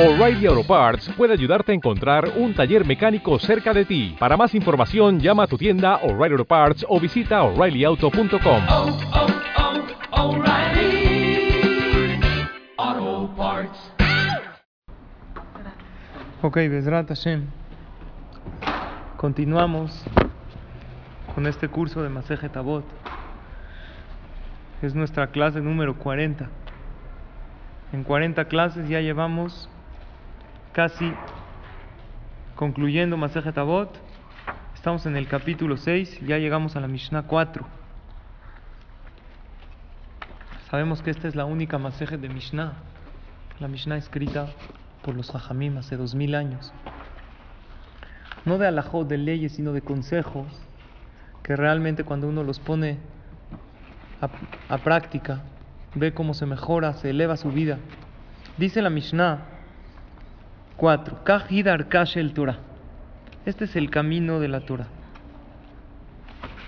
O'Reilly Auto Parts puede ayudarte a encontrar un taller mecánico cerca de ti. Para más información, llama a tu tienda O'Reilly Auto Parts o visita oreillyauto.com. oh, oh, Parts. Ok, Besrat Hashem. Continuamos con este curso de Masejet Avot. Es nuestra clase número 40. En 40 clases ya llevamos casi concluyendo Masejet Avot. Estamos en el capítulo 6, ya llegamos a la Mishnah 4. Sabemos que esta es la única Masejet de Mishnah. La Mishnah escrita por los Jajamim hace dos mil años. No de alajot, de leyes, sino de consejos que realmente cuando uno los pone a, a práctica, ve cómo se mejora, se eleva su vida. Dice la Mishnah 4. Kahidar el Torah. Este es el camino de la Torah.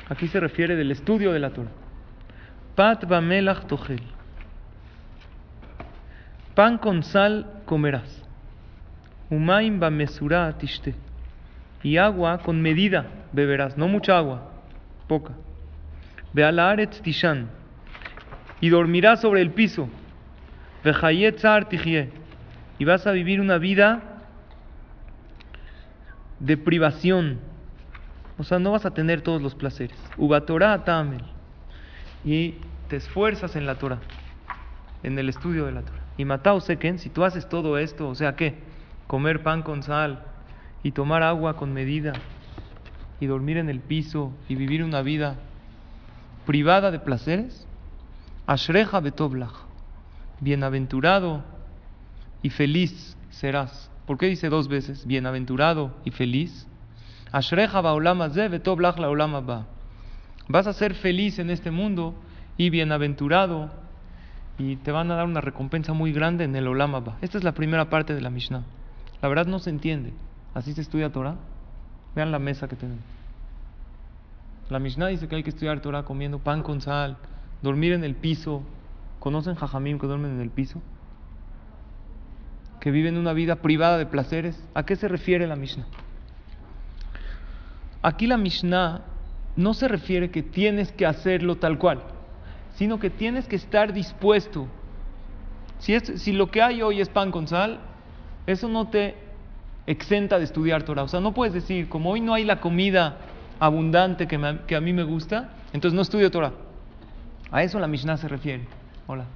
Aquí se refiere del estudio de la Torah. Pat bamelach tochel. Pan con sal comerás. Umaim bamesura tishte. Y agua con medida beberás, no mucha agua, poca. Tishan. Y dormirás sobre el piso. Vejayet zar. Y vas a vivir una vida de privación. O sea, no vas a tener todos los placeres. Ubatorah tamel. Y te esfuerzas en la Torah, en el estudio de la Torah. Y Matao Seken, si tú haces todo esto, o sea, ¿qué? Comer pan con sal y tomar agua con medida y dormir en el piso y vivir una vida privada de placeres. Ashreja betoblach. Bienaventurado y feliz serás. ¿Por qué dice dos veces? Bienaventurado y feliz. Ashreja la. Vas a ser feliz en este mundo y bienaventurado y te van a dar una recompensa muy grande en el Olama ba. Esta es la primera parte de la Mishnah. La verdad no se entiende. Así se estudia Torah. Vean la mesa que tenemos. La Mishnah dice que hay que estudiar Torah comiendo pan con sal, dormir en el piso. ¿Conocen Jajamim que duermen en el piso? Que viven una vida privada de placeres. ¿A qué se refiere la Mishnah? Aquí la Mishnah no se refiere que tienes que hacerlo tal cual, sino que tienes que estar dispuesto. Si, es, si lo que hay hoy es pan con sal, eso no te exenta de estudiar Torah. O sea, no puedes decir, como hoy no hay la comida abundante que, que a mí me gusta, entonces no estudio Torah. A eso la Mishnah se refiere. Hola.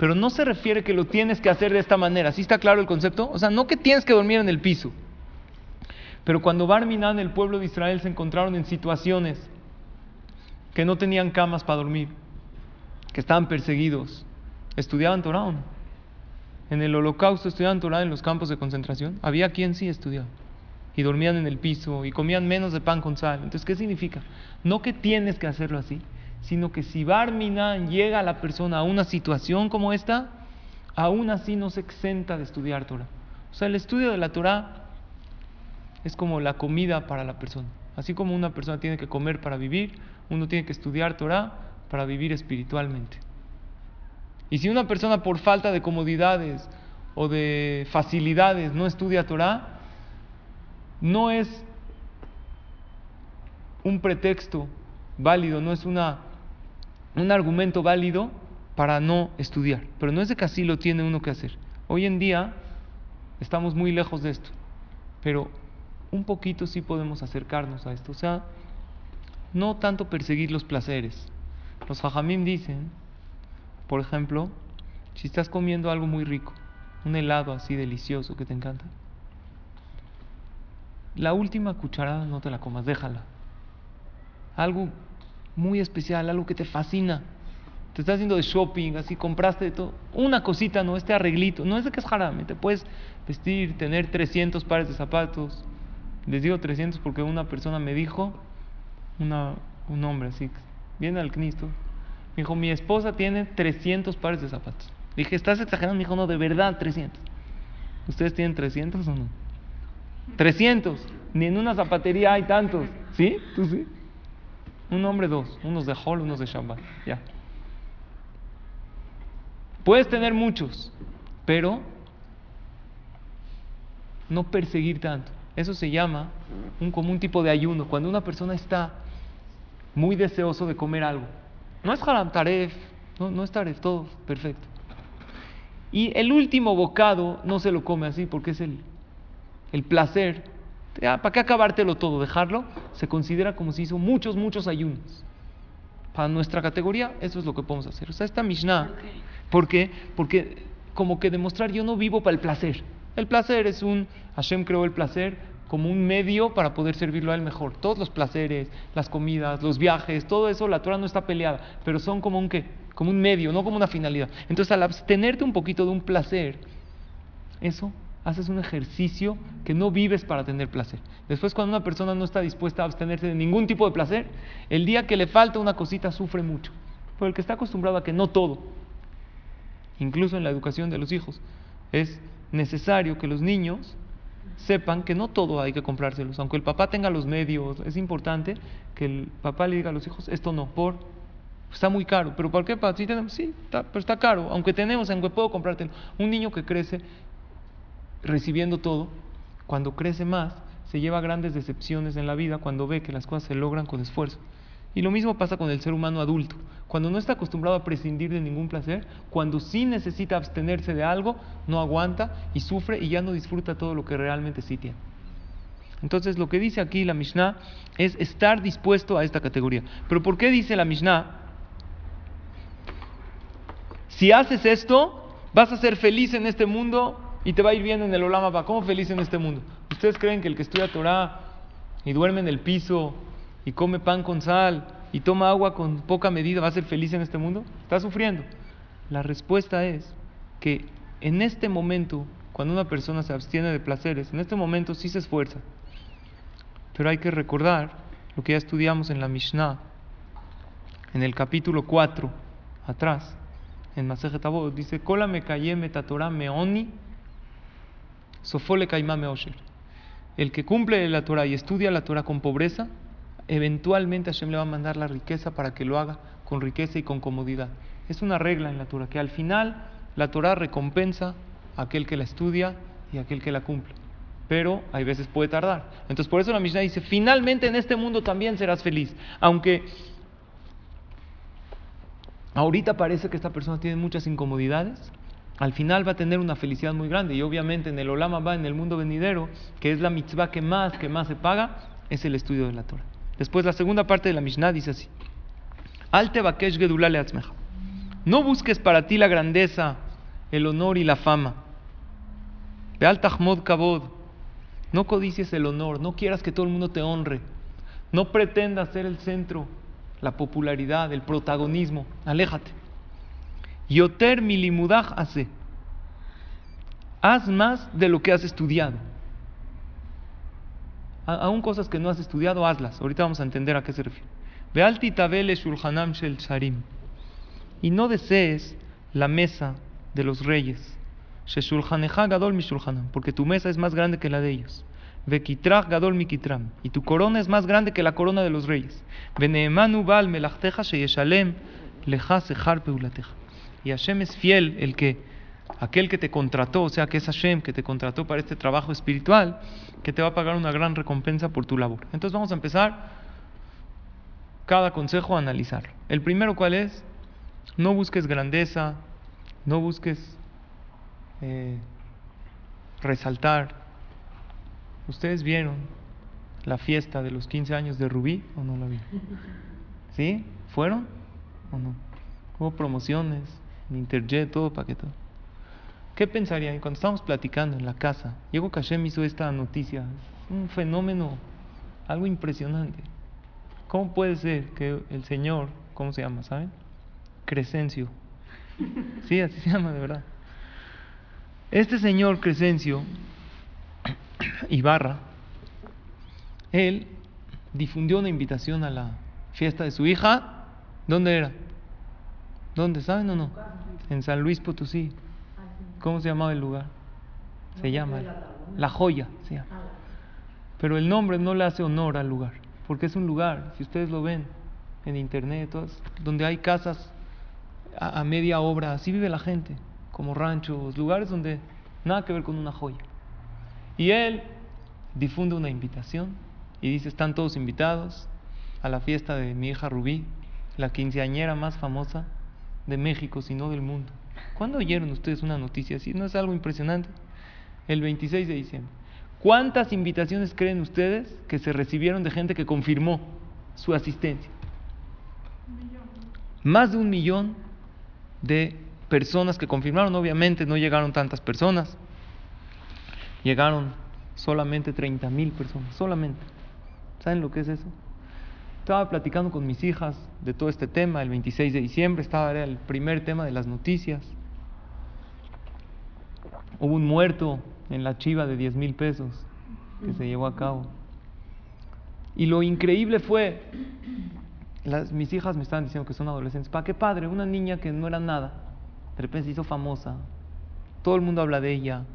Pero no se refiere que lo tienes que hacer de esta manera. ¿Sí está claro el concepto? O sea, no que tienes que dormir en el piso. Pero cuando Barminan, el pueblo de Israel, se encontraron en situaciones que no tenían camas para dormir, que estaban perseguidos, ¿estudiaban Torah? En el holocausto estudiaban Torah en los campos de concentración. Había quien sí estudiaba. Y dormían en el piso y comían menos de pan con sal. Entonces, ¿qué significa? No que tienes que hacerlo así, sino que si Barminan llega a la persona a una situación como esta, aún así no se exenta de estudiar Torah. O sea, el estudio de la Torah es como la comida para la persona. Así como una persona tiene que comer para vivir, uno tiene que estudiar Torah para vivir espiritualmente. Y si una persona por falta de comodidades o de facilidades no estudia Torah, no es un pretexto válido, no es una, un argumento válido para no estudiar. Pero no es de que así lo tiene uno que hacer. Hoy en día estamos muy lejos de esto, pero un poquito sí podemos acercarnos a esto. O sea, no tanto perseguir los placeres. Los jajamim dicen, por ejemplo, si estás comiendo algo muy rico, un helado así delicioso que te encanta, la última cucharada no te la comas, déjala. Algo muy especial, algo que te fascina. Te estás haciendo de shopping, así compraste de todo. Una cosita, no, este arreglito. No es de que es jarame. Te puedes vestir, tener 300 pares de zapatos. Les digo 300 porque una persona me dijo, una, un hombre así, viene al Cristo, me dijo, mi esposa tiene 300 pares de zapatos. Dije, ¿estás exagerando? Me dijo, no, de verdad, 300. ¿Ustedes tienen 300 o no? 300. Ni en una zapatería hay tantos. ¿Sí? ¿Tú sí? Un hombre, dos. Unos de Hall, unos de Shabbat. Ya. Puedes tener muchos, pero no perseguir tanto. Eso se llama un, como un tipo de ayuno. Cuando una persona está muy deseoso de comer algo. No es haram taref, no, no es taref, todo perfecto. Y el último bocado no se lo come así porque es el, el placer. Ya, ¿Para qué acabártelo todo? Dejarlo se considera como si hizo muchos, muchos ayunos. Para nuestra categoría, eso es lo que podemos hacer. O sea, esta Mishnah, ¿por qué? Porque como que demostrar yo no vivo para el placer. El placer es un, Hashem creó el placer como un medio para poder servirlo a él mejor. Todos los placeres, las comidas, los viajes, todo eso, la Torah no está peleada, pero son como un qué, como un medio, no como una finalidad. Entonces, al abstenerte un poquito de un placer, eso haces un ejercicio que no vives para tener placer. Después, cuando una persona no está dispuesta a abstenerse de ningún tipo de placer, el día que le falta una cosita sufre mucho. Pero el que está acostumbrado a que no todo, incluso en la educación de los hijos, es necesario que los niños sepan que no todo hay que comprárselos. Aunque el papá tenga los medios, es importante que el papá le diga a los hijos, esto no, por está muy caro. ¿Pero por qué? Sí, tenemos, sí pero está caro. Aunque tenemos, aunque puedo comprártelo. Un niño que crece recibiendo todo, cuando crece más, se lleva grandes decepciones en la vida cuando ve que las cosas se logran con esfuerzo. Y lo mismo pasa con el ser humano adulto. Cuando no está acostumbrado a prescindir de ningún placer, cuando sí necesita abstenerse de algo, no aguanta y sufre y ya no disfruta todo lo que realmente sí tiene. Entonces lo que dice aquí la Mishnah es estar dispuesto a esta categoría. Pero ¿por qué dice la Mishnah? Si haces esto, vas a ser feliz en este mundo y te va a ir bien en el Olama ¿Cómo feliz en este mundo? ¿Ustedes creen que el que estudia Torah y duerme en el piso y come pan con sal y toma agua con poca medida va a ser feliz en este mundo? Está sufriendo. La respuesta es que en este momento, cuando una persona se abstiene de placeres, en este momento sí se esfuerza. Pero hay que recordar lo que ya estudiamos en la Mishnah, en el capítulo 4, atrás, en Masejet dice, Kola me metatorah meoni, sofole kaimame osher. El que cumple la Torah y estudia la Torah con pobreza, eventualmente Hashem le va a mandar la riqueza para que lo haga con riqueza y con comodidad. Es una regla en la Torah, que al final la Torah recompensa a aquel que la estudia y a aquel que la cumple. Pero hay veces puede tardar. Entonces por eso la Mishnah dice, finalmente en este mundo también serás feliz. Aunque ahorita parece que esta persona tiene muchas incomodidades, al final va a tener una felicidad muy grande. Y obviamente en el Olama va, en el mundo venidero, que es la mitzvah que más, que más se paga, es el estudio de la Torah. Después la segunda parte de la Mishnah dice así. Alte bakesh gedulale No busques para ti la grandeza, el honor y la fama. Beal tahmod kabod. No codicies el honor, no quieras que todo el mundo te honre. No pretendas ser el centro, la popularidad, el protagonismo. Aléjate. Yoter milimudaj hace. Haz más de lo que has estudiado aún cosas que no has estudiado, hazlas. Ahorita vamos a entender a qué se refiere. Vealti tabele shulchanam shel. Y no desees la mesa de los reyes. gadol mi Porque tu mesa es más grande que la de ellos. Vekitrach gadol mi kitram. Y tu corona es más grande que la corona de los reyes. Veneemanu bal melachteja sheyeshalem leja sechar peulateja. Y Hashem es fiel el que aquel que te contrató, o sea que es Hashem que te contrató para este trabajo espiritual, que te va a pagar una gran recompensa por tu labor. Entonces vamos a empezar cada consejo a analizar. El primero, ¿cuál es? No busques grandeza, no busques eh, resaltar. ¿Ustedes vieron la fiesta de los 15 años de Rubí o no la vieron? ¿Sí? ¿Fueron o no? Hubo promociones, en Interjet, todo paquete. ¿Qué pensarían? Cuando estábamos platicando en la casa, Diego Kashem hizo esta noticia. Un fenómeno, algo impresionante. ¿Cómo puede ser que el Señor, ¿cómo se llama? ¿Saben? Crescencio. Sí, así se llama de verdad. Este señor Crescencio Ibarra, él difundió una invitación a la fiesta de su hija. ¿Dónde era? ¿Dónde? ¿Saben o no? En San Luis Potosí. ¿Cómo se llamaba el lugar? Se llama La Joya, Pero el nombre no le hace honor al lugar, porque es un lugar, si ustedes lo ven en internet, donde hay casas a, media obra, así vive la gente, como ranchos, lugares donde nada que ver con una joya. Y él difunde una invitación y dice, están todos invitados a la fiesta de mi hija Rubí, la quinceañera más famosa de México, si no del mundo. ¿Cuándo oyeron ustedes una noticia así? ¿No es algo impresionante? El 26 de diciembre. ¿Cuántas invitaciones creen ustedes que se recibieron de gente que confirmó su asistencia? Más de un millón de personas que confirmaron. Obviamente no llegaron tantas personas. Llegaron solamente 30 mil personas. Solamente. ¿Saben lo que es eso? Estaba platicando con mis hijas de todo este tema el 26 de diciembre. Estaba el primer tema de las noticias. Hubo un muerto en la chiva de 10 mil pesos que se llevó a cabo. Y lo increíble fue, mis hijas me estaban diciendo que son adolescentes, ¿para qué padre? Una niña que no era nada, de repente se hizo famosa, todo el mundo habla de ella,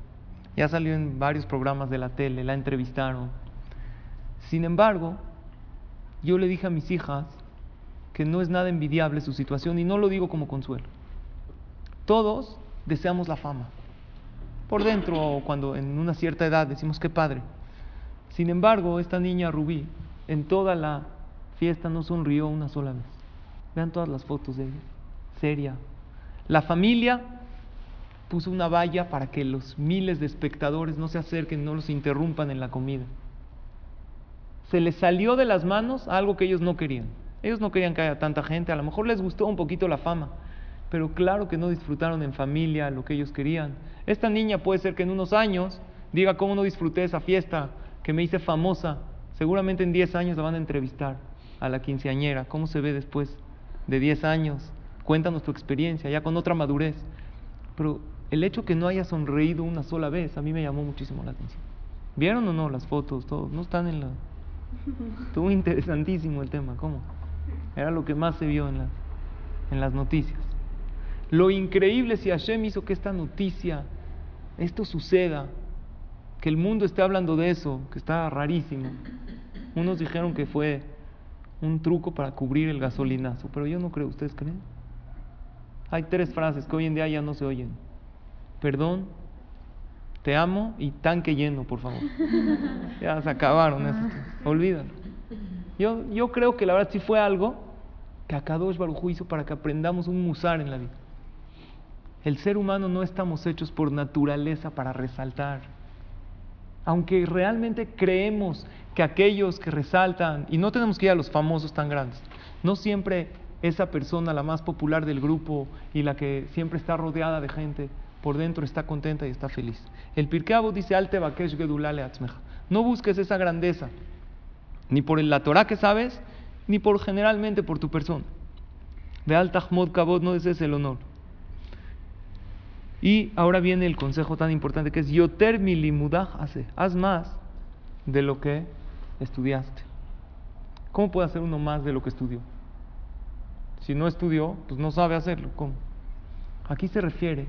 ya salió en varios programas de la tele, la entrevistaron. Sin embargo, yo le dije a mis hijas que no es nada envidiable su situación y no lo digo como consuelo. Todos deseamos la fama por dentro, cuando en una cierta edad decimos que padre. Sin embargo, esta niña Rubí, en toda la fiesta no sonrió una sola vez. Vean todas las fotos de ella, seria. La familia puso una valla para que los miles de espectadores no se acerquen, no los interrumpan en la comida. Se les salió de las manos algo que ellos no querían. Ellos no querían que haya tanta gente, a lo mejor les gustó un poquito la fama, pero claro que no disfrutaron en familia lo que ellos querían. Esta niña puede ser que en unos años diga cómo no disfruté esa fiesta, que me hice famosa. Seguramente en 10 años la van a entrevistar a la quinceañera. ¿Cómo se ve después de 10 años? Cuéntanos tu experiencia, ya con otra madurez. Pero el hecho que no haya sonreído una sola vez a mí me llamó muchísimo la atención. ¿Vieron o no las fotos? Todos no están en la. Estuvo interesantísimo el tema, ¿cómo? Era lo que más se vio en las, en las noticias. Lo increíble si Hashem hizo que esta noticia, esto suceda, que el mundo esté hablando de eso, que está rarísimo. Unos dijeron que fue un truco para cubrir el gasolinazo, pero yo no creo, ¿ustedes creen? Hay tres frases que hoy en día ya no se oyen. Perdón, te amo y tanque lleno, por favor. Ya se acabaron esas. Olvídalo. Yo, yo creo que la verdad sí fue algo que Akadosh Baruj hizo para que aprendamos un musar en la vida. El ser humano no estamos hechos por naturaleza para resaltar. Aunque realmente creemos que aquellos que resaltan, y no tenemos que ir a los famosos tan grandes, no siempre esa persona, la más popular del grupo y la que siempre está rodeada de gente, por dentro está contenta y está feliz. El Pirkeabo dice, Alte Bakesh Gedulale Atzmeja. No busques esa grandeza, ni por la Torah que sabes, ni por generalmente por tu persona. De Altahmod Kabod no desees el honor. Y ahora viene el consejo tan importante que es Yoter milimudaj hace. Haz más de lo que estudiaste. ¿Cómo puede hacer uno más de lo que estudió? Si no estudió, pues no sabe hacerlo. ¿Cómo? Aquí se refiere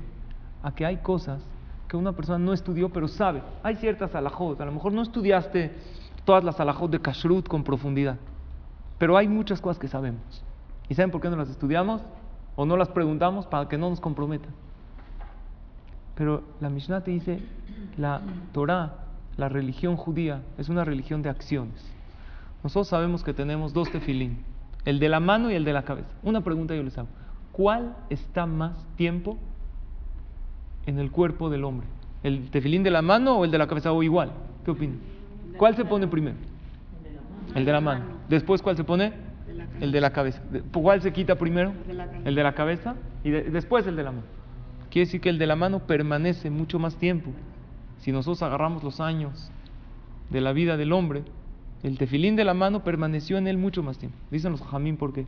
a que hay cosas que una persona no estudió, pero sabe. Hay ciertas alajot. A lo mejor no estudiaste todas las alajot de kashrut con profundidad, pero hay muchas cosas que sabemos. ¿Y saben por qué no las estudiamos? O no las preguntamos para que no nos comprometan. Pero la Mishnah te dice, la Torah, la religión judía, es una religión de acciones. Nosotros sabemos que tenemos dos tefilín, el de la mano y el de la cabeza. Una pregunta yo les hago, ¿cuál está más tiempo en el cuerpo del hombre? ¿El tefilín de la mano o el de la cabeza? ¿O igual? ¿Qué opinan? ¿Cuál se pone primero? El de la mano. Después, ¿cuál se pone? El de la cabeza. ¿Cuál se quita primero? El de la cabeza. Y después el de la mano. Quiere decir que el de la mano permanece mucho más tiempo. Si nosotros agarramos los años de la vida del hombre, el tefilín de la mano permaneció en él mucho más tiempo. Dicen los jamín por qué.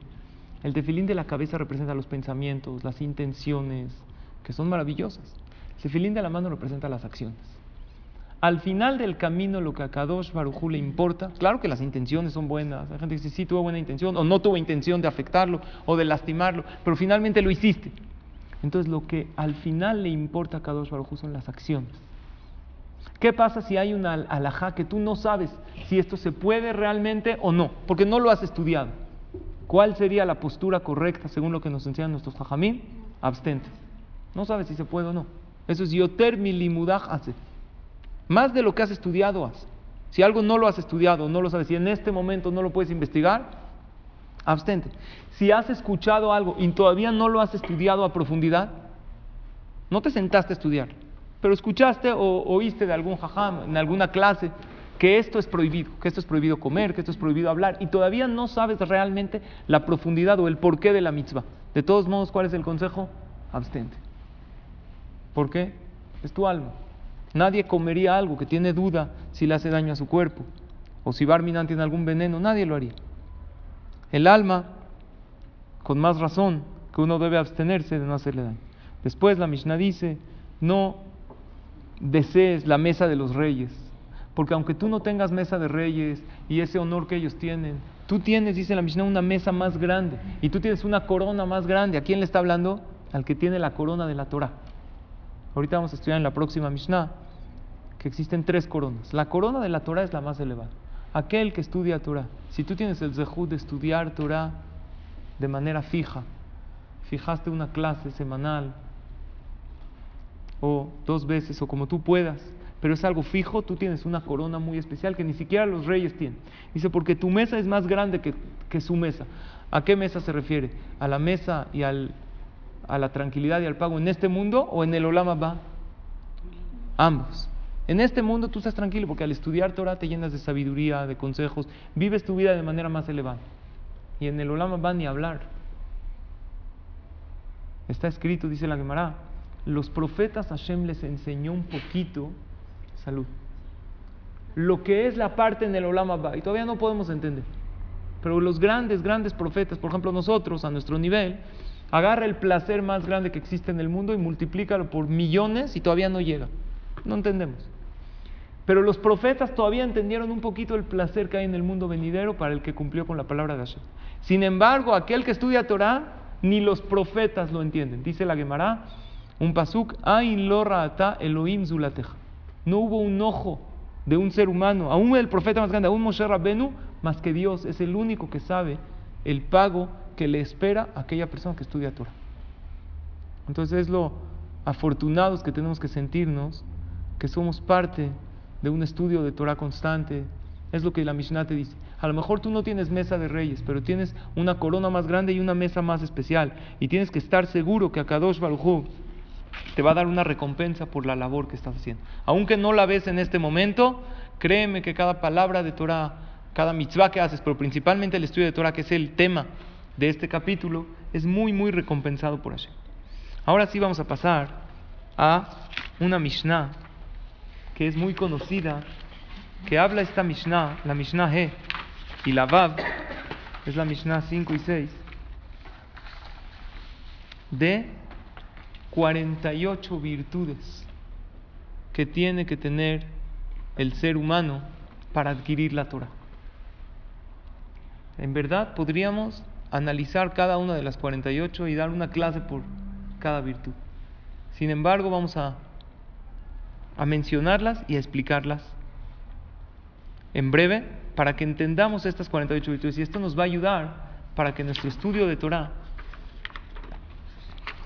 El tefilín de la cabeza representa los pensamientos, las intenciones, que son maravillosas. El tefilín de la mano representa las acciones. Al final del camino, lo que a Kadosh Barujú le importa, claro que las intenciones son buenas. Hay gente que dice, sí, tuvo buena intención, o no tuvo intención de afectarlo o de lastimarlo, pero finalmente lo hiciste. Entonces lo que al final le importa a Kadosh Baruj son las acciones. ¿Qué pasa si hay una alajá que tú no sabes si esto se puede realmente o no? Porque no lo has estudiado. ¿Cuál sería la postura correcta según lo que nos enseñan nuestros jajamín? Abstente. No sabes si se puede o no. Eso es yoter milimudaj hace. Más de lo que has estudiado haz. Si algo no lo has estudiado, no lo sabes, y en este momento no lo puedes investigar, abstente. Si has escuchado algo y todavía no lo has estudiado a profundidad, no te sentaste a estudiar, pero escuchaste o oíste de algún jajam en alguna clase que esto es prohibido, que esto es prohibido comer, que esto es prohibido hablar, y todavía no sabes realmente la profundidad o el porqué de la mitzvah. De todos modos, ¿cuál es el consejo? Abstente. ¿Por qué? Es tu alma. Nadie comería algo que tiene duda si le hace daño a su cuerpo, o si Barminan tiene algún veneno, nadie lo haría. El alma, con más razón, que uno debe abstenerse de no hacerle daño. Después la Mishnah dice, no desees la mesa de los reyes, porque aunque tú no tengas mesa de reyes y ese honor que ellos tienen, tú tienes, dice la Mishnah, una mesa más grande y tú tienes una corona más grande. ¿A quién le está hablando? Al que tiene la corona de la Torah. Ahorita vamos a estudiar en la próxima Mishnah que existen tres coronas. La corona de la Torah es la más elevada. Aquel que estudia Torah. Si tú tienes el zehut de estudiar Torah de manera fija, fijaste una clase semanal, o dos veces o como tú puedas, pero es algo fijo, tú tienes una corona muy especial que ni siquiera los reyes tienen. Dice, porque tu mesa es más grande que, su mesa. ¿A qué mesa se refiere? ¿A la mesa y al, a la tranquilidad y al pago en este mundo o en el Olama va? Ambos. En este mundo tú estás tranquilo porque al estudiar Torah te llenas de sabiduría, de consejos, vives tu vida de manera más elevada. Y en el Olama va ni hablar. Está escrito, dice la Gemara, los profetas Hashem les enseñó un poquito, salud, lo que es la parte en el Olam Abba, y todavía no podemos entender. Pero los grandes, grandes profetas, por ejemplo nosotros, a nuestro nivel, agarra el placer más grande que existe en el mundo y multiplícalo por millones y todavía no llega. No entendemos. Pero los profetas todavía entendieron un poquito el placer que hay en el mundo venidero para el que cumplió con la palabra de Hashem. Sin embargo, aquel que estudia Torah, ni los profetas lo entienden. Dice la Gemara, un pasuk, Ain ata Elohim zulateja. No hubo un ojo de un ser humano, aún el profeta más grande, aún Moshe Rabbenu, más que Dios, es el único que sabe el pago que le espera a aquella persona que estudia Torah. Entonces es lo afortunados que tenemos que sentirnos, que somos parte de un estudio de Torah constante. Es lo que la Mishnah te dice. A lo mejor tú no tienes mesa de reyes, pero tienes una corona más grande y una mesa más especial. Y tienes que estar seguro que a Kadosh Baruj te va a dar una recompensa por la labor que estás haciendo. Aunque no la ves en este momento, créeme que cada palabra de Torah, cada mitzvah que haces, pero principalmente el estudio de Torah, que es el tema de este capítulo, es muy, muy recompensado por Hashem. Ahora sí vamos a pasar a una Mishnah que es muy conocida, que habla esta Mishnah, la Mishnah He y la Vav, es la Mishnah 5 y 6, de 48 virtudes que tiene que tener el ser humano para adquirir la Torah. En verdad podríamos analizar cada una de las 48 y dar una clase por cada virtud. Sin embargo, vamos a, a mencionarlas y a explicarlas en breve para que entendamos estas 48 virtudes. Y esto nos va a ayudar para que nuestro estudio de Torah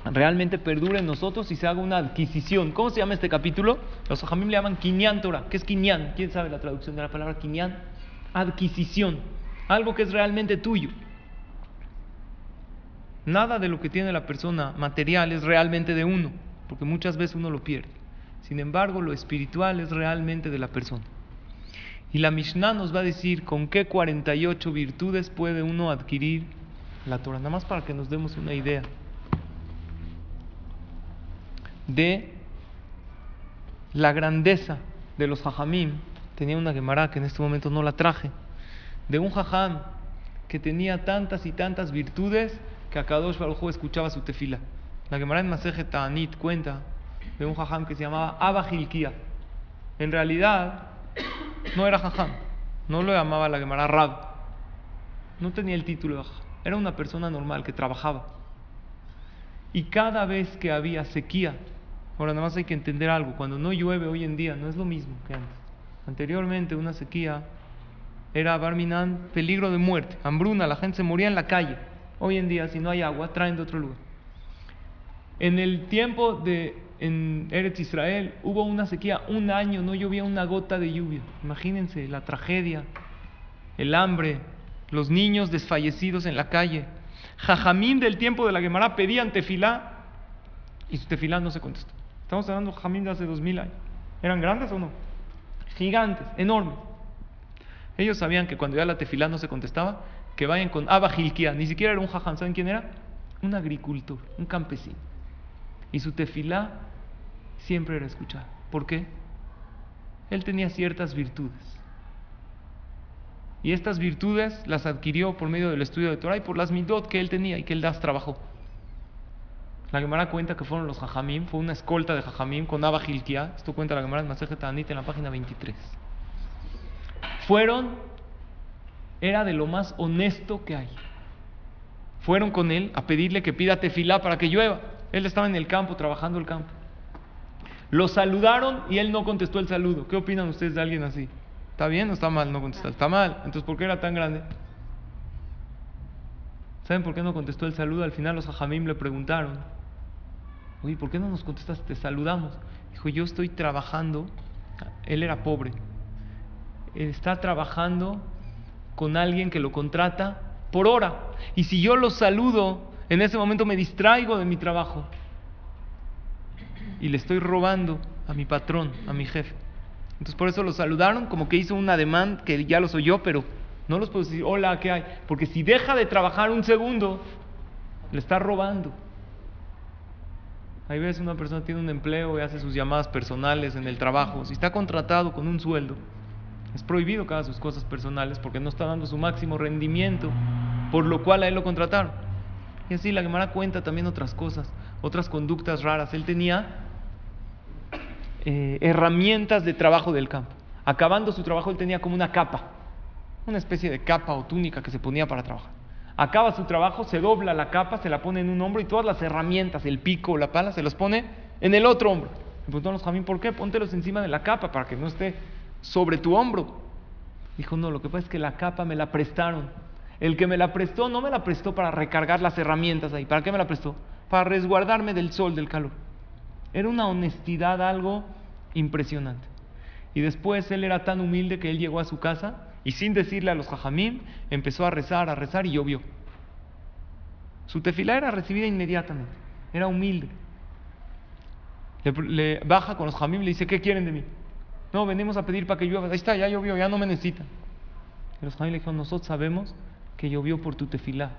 realmente perdure en nosotros y se haga una adquisición. ¿Cómo se llama este capítulo? Los Ajamim le llaman Kinyan Torah. ¿Qué es Kinyan? ¿Quién sabe la traducción de la palabra Kinyan? Adquisición. Algo que es realmente tuyo. Nada de lo que tiene la persona material es realmente de uno, porque muchas veces uno lo pierde. Sin embargo, lo espiritual es realmente de la persona. Y la Mishnah nos va a decir con qué 48 virtudes puede uno adquirir la Torah. Nada más para que nos demos una idea de la grandeza de los hajamim. Tenía una Gemara que en este momento no la traje. De un hajam que tenía tantas y tantas virtudes que a Kadosh Baruj escuchaba su tefila. La Gemara en Maseje Ta'anit cuenta de un hajam que se llamaba Abba En realidad, no era hajam. No lo llamaba la Gemara Rab. No tenía el título de hajam. Era una persona normal que trabajaba. Y cada vez que había sequía Ahora, nada más hay que entender algo. Cuando no llueve hoy en día, no es lo mismo que antes. Anteriormente, una sequía era Barminan peligro de muerte, hambruna, la gente se moría en la calle. Hoy en día, si no hay agua, traen de otro lugar. En el tiempo de en Eretz Israel hubo una sequía, un año, no llovía una gota de lluvia. Imagínense la tragedia, el hambre, los niños desfallecidos en la calle. Jajamín del tiempo de la Gemara pedían tefilá y su tefilá no se contestó. Estamos hablando de Jajamín de hace dos mil años. ¿Eran grandes o no? Gigantes, enormes. Ellos sabían que cuando ya la tefilá no se contestaba, que vayan con Abba Gilkia. Ni siquiera era un jajam. ¿Saben quién era? Un agricultor, un campesino. Y su tefilá siempre era escuchar. ¿Por qué? Él tenía ciertas virtudes. Y estas virtudes las adquirió por medio del estudio de Torah y por las midot que él tenía y que él das trabajó. La Gemara cuenta que fueron los Jajamim, fue una escolta de Jajamim con Abba Gilkia. Esto cuenta la Gemara en Masejet Tanit en la página 23. Fueron, era de lo más honesto que hay. Fueron con él a pedirle que pida tefilá para que llueva. Él estaba en el campo, trabajando el campo. Lo saludaron y él no contestó el saludo. ¿Qué opinan ustedes de alguien así? ¿Está bien o está mal no contestar? Está mal. Entonces, ¿por qué era tan grande? ¿Saben por qué no contestó el saludo? Al final los hajamim le preguntaron, oye, ¿por qué no nos contestas? Te saludamos. Dijo, yo estoy trabajando, él era pobre, él está trabajando con alguien que lo contrata por hora. Y si yo lo saludo, en ese momento me distraigo de mi trabajo. Y le estoy robando a mi patrón, a mi jefe. Entonces por eso lo saludaron, como que hizo un ademán que ya los oyó, pero no los puedo decir, hola, ¿qué hay? Porque si deja de trabajar un segundo, le está robando. Hay veces una persona tiene un empleo y hace sus llamadas personales en el trabajo. Si está contratado con un sueldo, es prohibido que haga sus cosas personales porque no está dando su máximo rendimiento, por lo cual a él lo contrataron. Y así la Gemara cuenta también otras cosas, otras conductas raras. Él tenía eh, herramientas de trabajo del campo. Acabando su trabajo, él tenía como una capa, una especie de capa o túnica que se ponía para trabajar. Acaba su trabajo, se dobla la capa, se la pone en un hombro y todas las herramientas, el pico o la pala, se las pone en el otro hombro. Le preguntaron los jamín, ¿por qué? Póntelos encima de la capa para que no esté sobre tu hombro. Dijo, no, lo que pasa es que la capa me la prestaron. El que me la prestó no me la prestó para recargar las herramientas ahí. ¿Para qué me la prestó? Para resguardarme del sol, del calor. Era una honestidad algo impresionante. Y después él era tan humilde que él llegó a su casa y sin decirle a los jajamim, empezó a rezar, a rezar y llovió. Su tefilá era recibida inmediatamente. Era humilde. Le, baja con los jajamim y le dice, ¿qué quieren de mí? No, venimos a pedir para que llueva. Ahí está, ya llovió, ya no me necesitan. Y los jajamim le dijeron, nosotros sabemos que llovió por tu tefilá.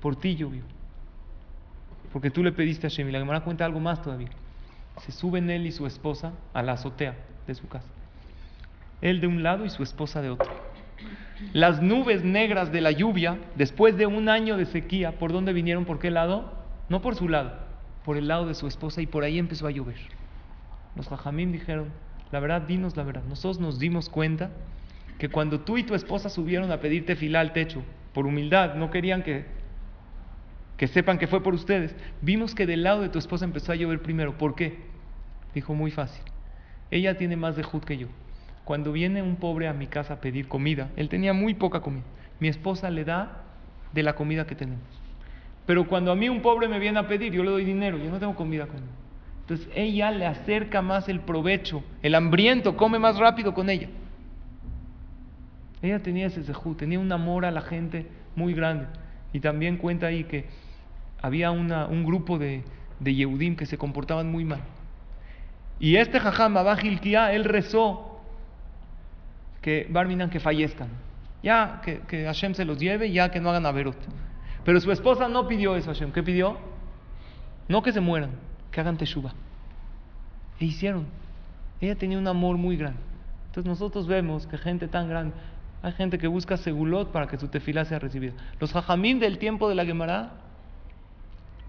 Por ti llovió. Porque tú le pediste a Shem. Y la Gemara cuenta algo más todavía. Se suben él y su esposa a la azotea de su casa. Él de un lado y su esposa de otro. Las nubes negras de la lluvia, después de un año de sequía, ¿por dónde vinieron? ¿Por qué lado? No por su lado, por el lado de su esposa y por ahí empezó a llover. Los jajamim dijeron, la verdad, dinos la verdad. Nosotros nos dimos cuenta que cuando tú y tu esposa subieron a pedirte fila al techo, por humildad, no querían que, que sepan que fue por ustedes, vimos que del lado de tu esposa empezó a llover primero. ¿Por qué? Dijo muy fácil. Ella tiene más de jud que yo. Cuando viene un pobre a mi casa a pedir comida, él tenía muy poca comida. Mi esposa le da de la comida que tenemos. Pero cuando a mí un pobre me viene a pedir, yo le doy dinero, yo no tengo comida con él. Entonces ella le acerca más el provecho, el hambriento come más rápido con ella. Ella tenía ese sejú, tenía un amor a la gente muy grande. Y también cuenta ahí que había un grupo de, de Yehudim que se comportaban muy mal. Y este jajam, Abba él rezó que Barminan que fallezcan. Ya que, que, Hashem se los lleve, ya que no hagan averot. Pero su esposa no pidió eso Hashem. ¿Qué pidió? No que se mueran, que hagan teshuva. E hicieron. Ella tenía un amor muy grande. Entonces nosotros vemos que gente tan grande, hay gente que busca segulot para que su tefila sea recibida. Los jajamim del tiempo de la Gemara,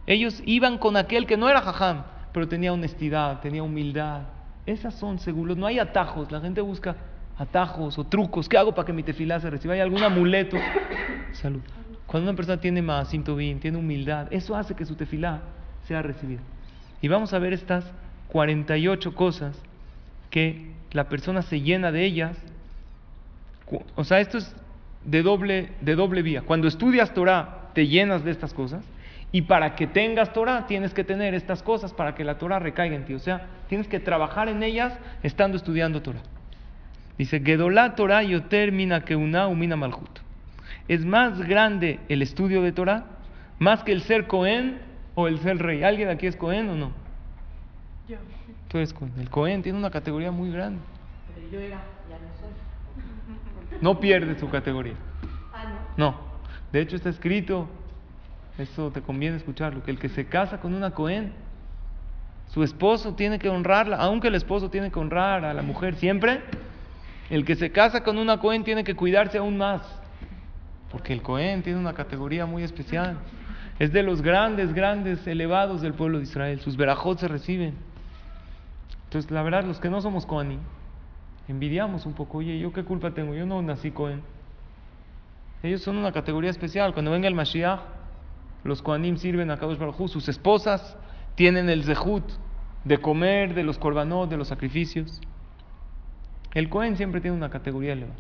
ellos iban con aquel que no era jajam, pero tenía honestidad, tenía humildad. Esas son segulot. No hay atajos. La gente busca atajos o trucos. ¿Qué hago para que mi tefilá se reciba? ¿Hay algún amuleto? Salud. Cuando una persona tiene más tiene humildad, eso hace que su tefilá sea recibida. Y vamos a ver estas 48 cosas que la persona se llena de ellas. O sea, esto es de doble, de doble vía. Cuando estudias Torah, te llenas de estas cosas. Y para que tengas Torah, tienes que tener estas cosas para que la Torah recaiga en ti. O sea, tienes que trabajar en ellas estando estudiando Torah. Dice, Gedolá Torah yoter mina keuna umina malhut. Es más grande el estudio de Torah, más que el ser Cohen o el ser rey. ¿Alguien aquí es Cohen o no? Yo. Tú eres Cohen. El Cohen tiene una categoría muy grande. Pero yo era, ya no soy. No pierde su categoría. Ah, no. No. De hecho está escrito, eso te conviene escucharlo, que el que se casa con una Cohen, su esposo tiene que honrarla, aunque el esposo tiene que honrar a la mujer siempre, el que se casa con una Cohen tiene que cuidarse aún más, porque el Cohen tiene una categoría muy especial. Es de los grandes, grandes, elevados del pueblo de Israel. Sus verajot se reciben. Entonces, la verdad, los que no somos Cohen, envidiamos un poco. Oye, ¿yo qué culpa tengo? Yo no nací Cohen. Ellos son una categoría especial. Cuando venga el Mashiach, los Kohanim sirven a Kadosh Baruj. Sus esposas tienen el zehut de comer de los korbanot, de los sacrificios. El Kohen siempre tiene una categoría elevada.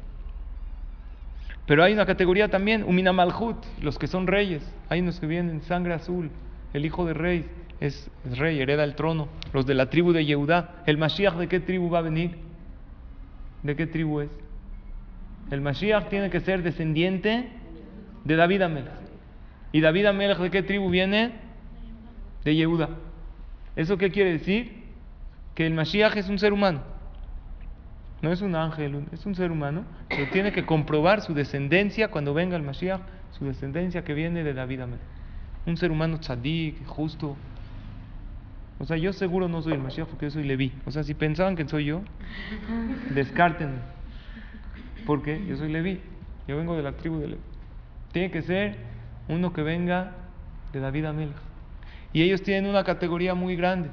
Pero hay una categoría también, Umina Malhut, los que son reyes. Hay unos que vienen sangre azul. El hijo de rey es, rey, hereda el trono. Los de la tribu de Yehudá. ¿El Mashiach de qué tribu va a venir? ¿De qué tribu es? El Mashiach tiene que ser descendiente de David Amelech. ¿Y David Amelech de qué tribu viene? De Yehuda. ¿Eso qué quiere decir? Que el Mashiach es un ser humano. No es un ángel, es un ser humano, pero tiene que comprobar su descendencia cuando venga el Mashiach, su descendencia que viene de David Amelech. Un ser humano tzadik, justo. O sea, yo seguro no soy el Mashiach porque yo soy Leví. O sea, si pensaban que soy yo, descártenme. Porque yo soy Leví. Yo vengo de la tribu de Leví. Tiene que ser uno que venga de David Amelech. Y ellos tienen una categoría muy grande.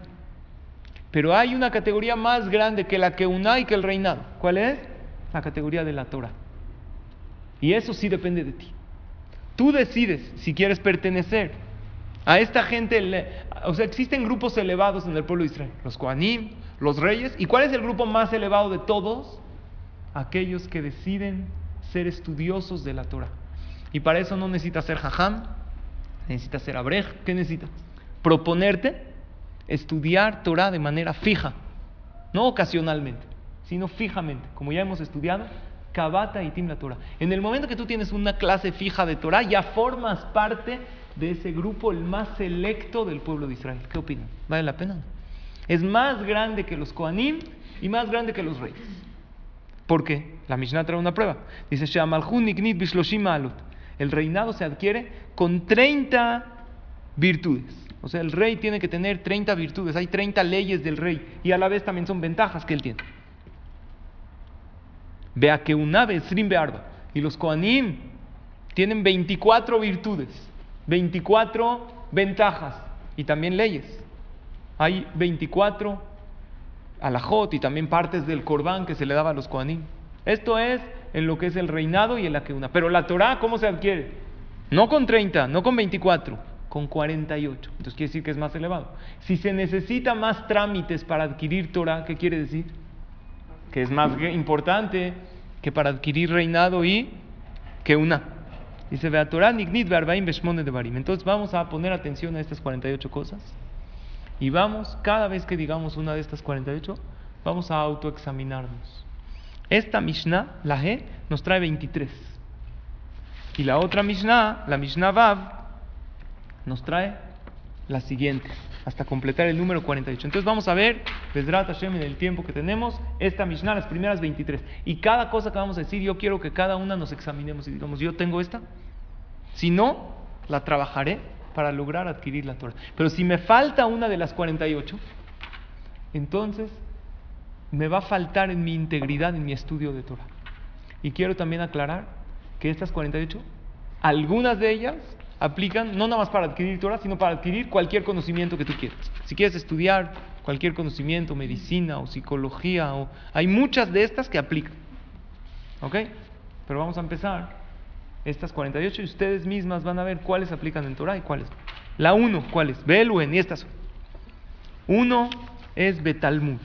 Pero hay una categoría más grande que la que una y que el reinado. ¿Cuál es? La categoría de la Torah. Y eso sí depende de ti. Tú decides si quieres pertenecer a esta gente. O sea, existen grupos elevados en el pueblo de Israel. Los Kohanim, los reyes. ¿Y cuál es el grupo más elevado de todos? Aquellos que deciden ser estudiosos de la Torah. Y para eso no necesitas ser jajam, necesitas ser abrej. ¿Qué necesitas? Proponerte estudiar Torah de manera fija, no ocasionalmente, sino fijamente, como ya hemos estudiado, Kabata y Tim la Torah. En el momento que tú tienes una clase fija de Torah, ya formas parte de ese grupo, el más selecto del pueblo de Israel. ¿Qué opinan? ¿Vale la pena? Es más grande que los Kohanim y más grande que los reyes. ¿Por qué? La Mishnah trae una prueba. Dice. El reinado se adquiere con 30 virtudes. O sea, el rey tiene que tener 30 virtudes. Hay 30 leyes del rey. Y a la vez también son ventajas que él tiene. Vea que una vez Bearba. Y los Koanim tienen 24 virtudes. 24 ventajas. Y también leyes. Hay 24 alajot y también partes del corbán que se le daba a los Koanim. Esto es en lo que es el reinado y en la que una. Pero la Torah, ¿cómo se adquiere? No con 30, no con 24, con 48. Entonces quiere decir que es más elevado. Si se necesita más trámites para adquirir Torah, ¿qué quiere decir? Que es más importante que para adquirir reinado y que una. Dice, vea Torah, nignit, de barim. Entonces vamos a poner atención a estas 48 cosas. Y vamos, cada vez que digamos una de estas 48, vamos a autoexaminarnos. Esta Mishnah, la G, nos trae 23. Y la otra Mishnah, la Mishnah Vav, nos trae las siguientes, hasta completar el número 48. Entonces vamos a ver, Bezrat Hashem, en el tiempo que tenemos, esta Mishnah, las primeras 23. Y cada cosa que vamos a decir, yo quiero que cada una nos examinemos y digamos, yo tengo esta. Si no, la trabajaré para lograr adquirir la Torah. Pero si me falta una de las 48, entonces me va a faltar en mi integridad, en mi estudio de Torah. Y quiero también aclarar que estas 48, algunas de ellas aplican no nada más para adquirir Torah, sino para adquirir cualquier conocimiento que tú quieras. Si quieres estudiar cualquier conocimiento, medicina o psicología, o, hay muchas de estas que aplican. ¿Ok? Pero vamos a empezar estas 48 y ustedes mismas van a ver cuáles aplican en Torah y cuáles. La 1, ¿cuál es? Beluen y estas son. Uno es Betalmud.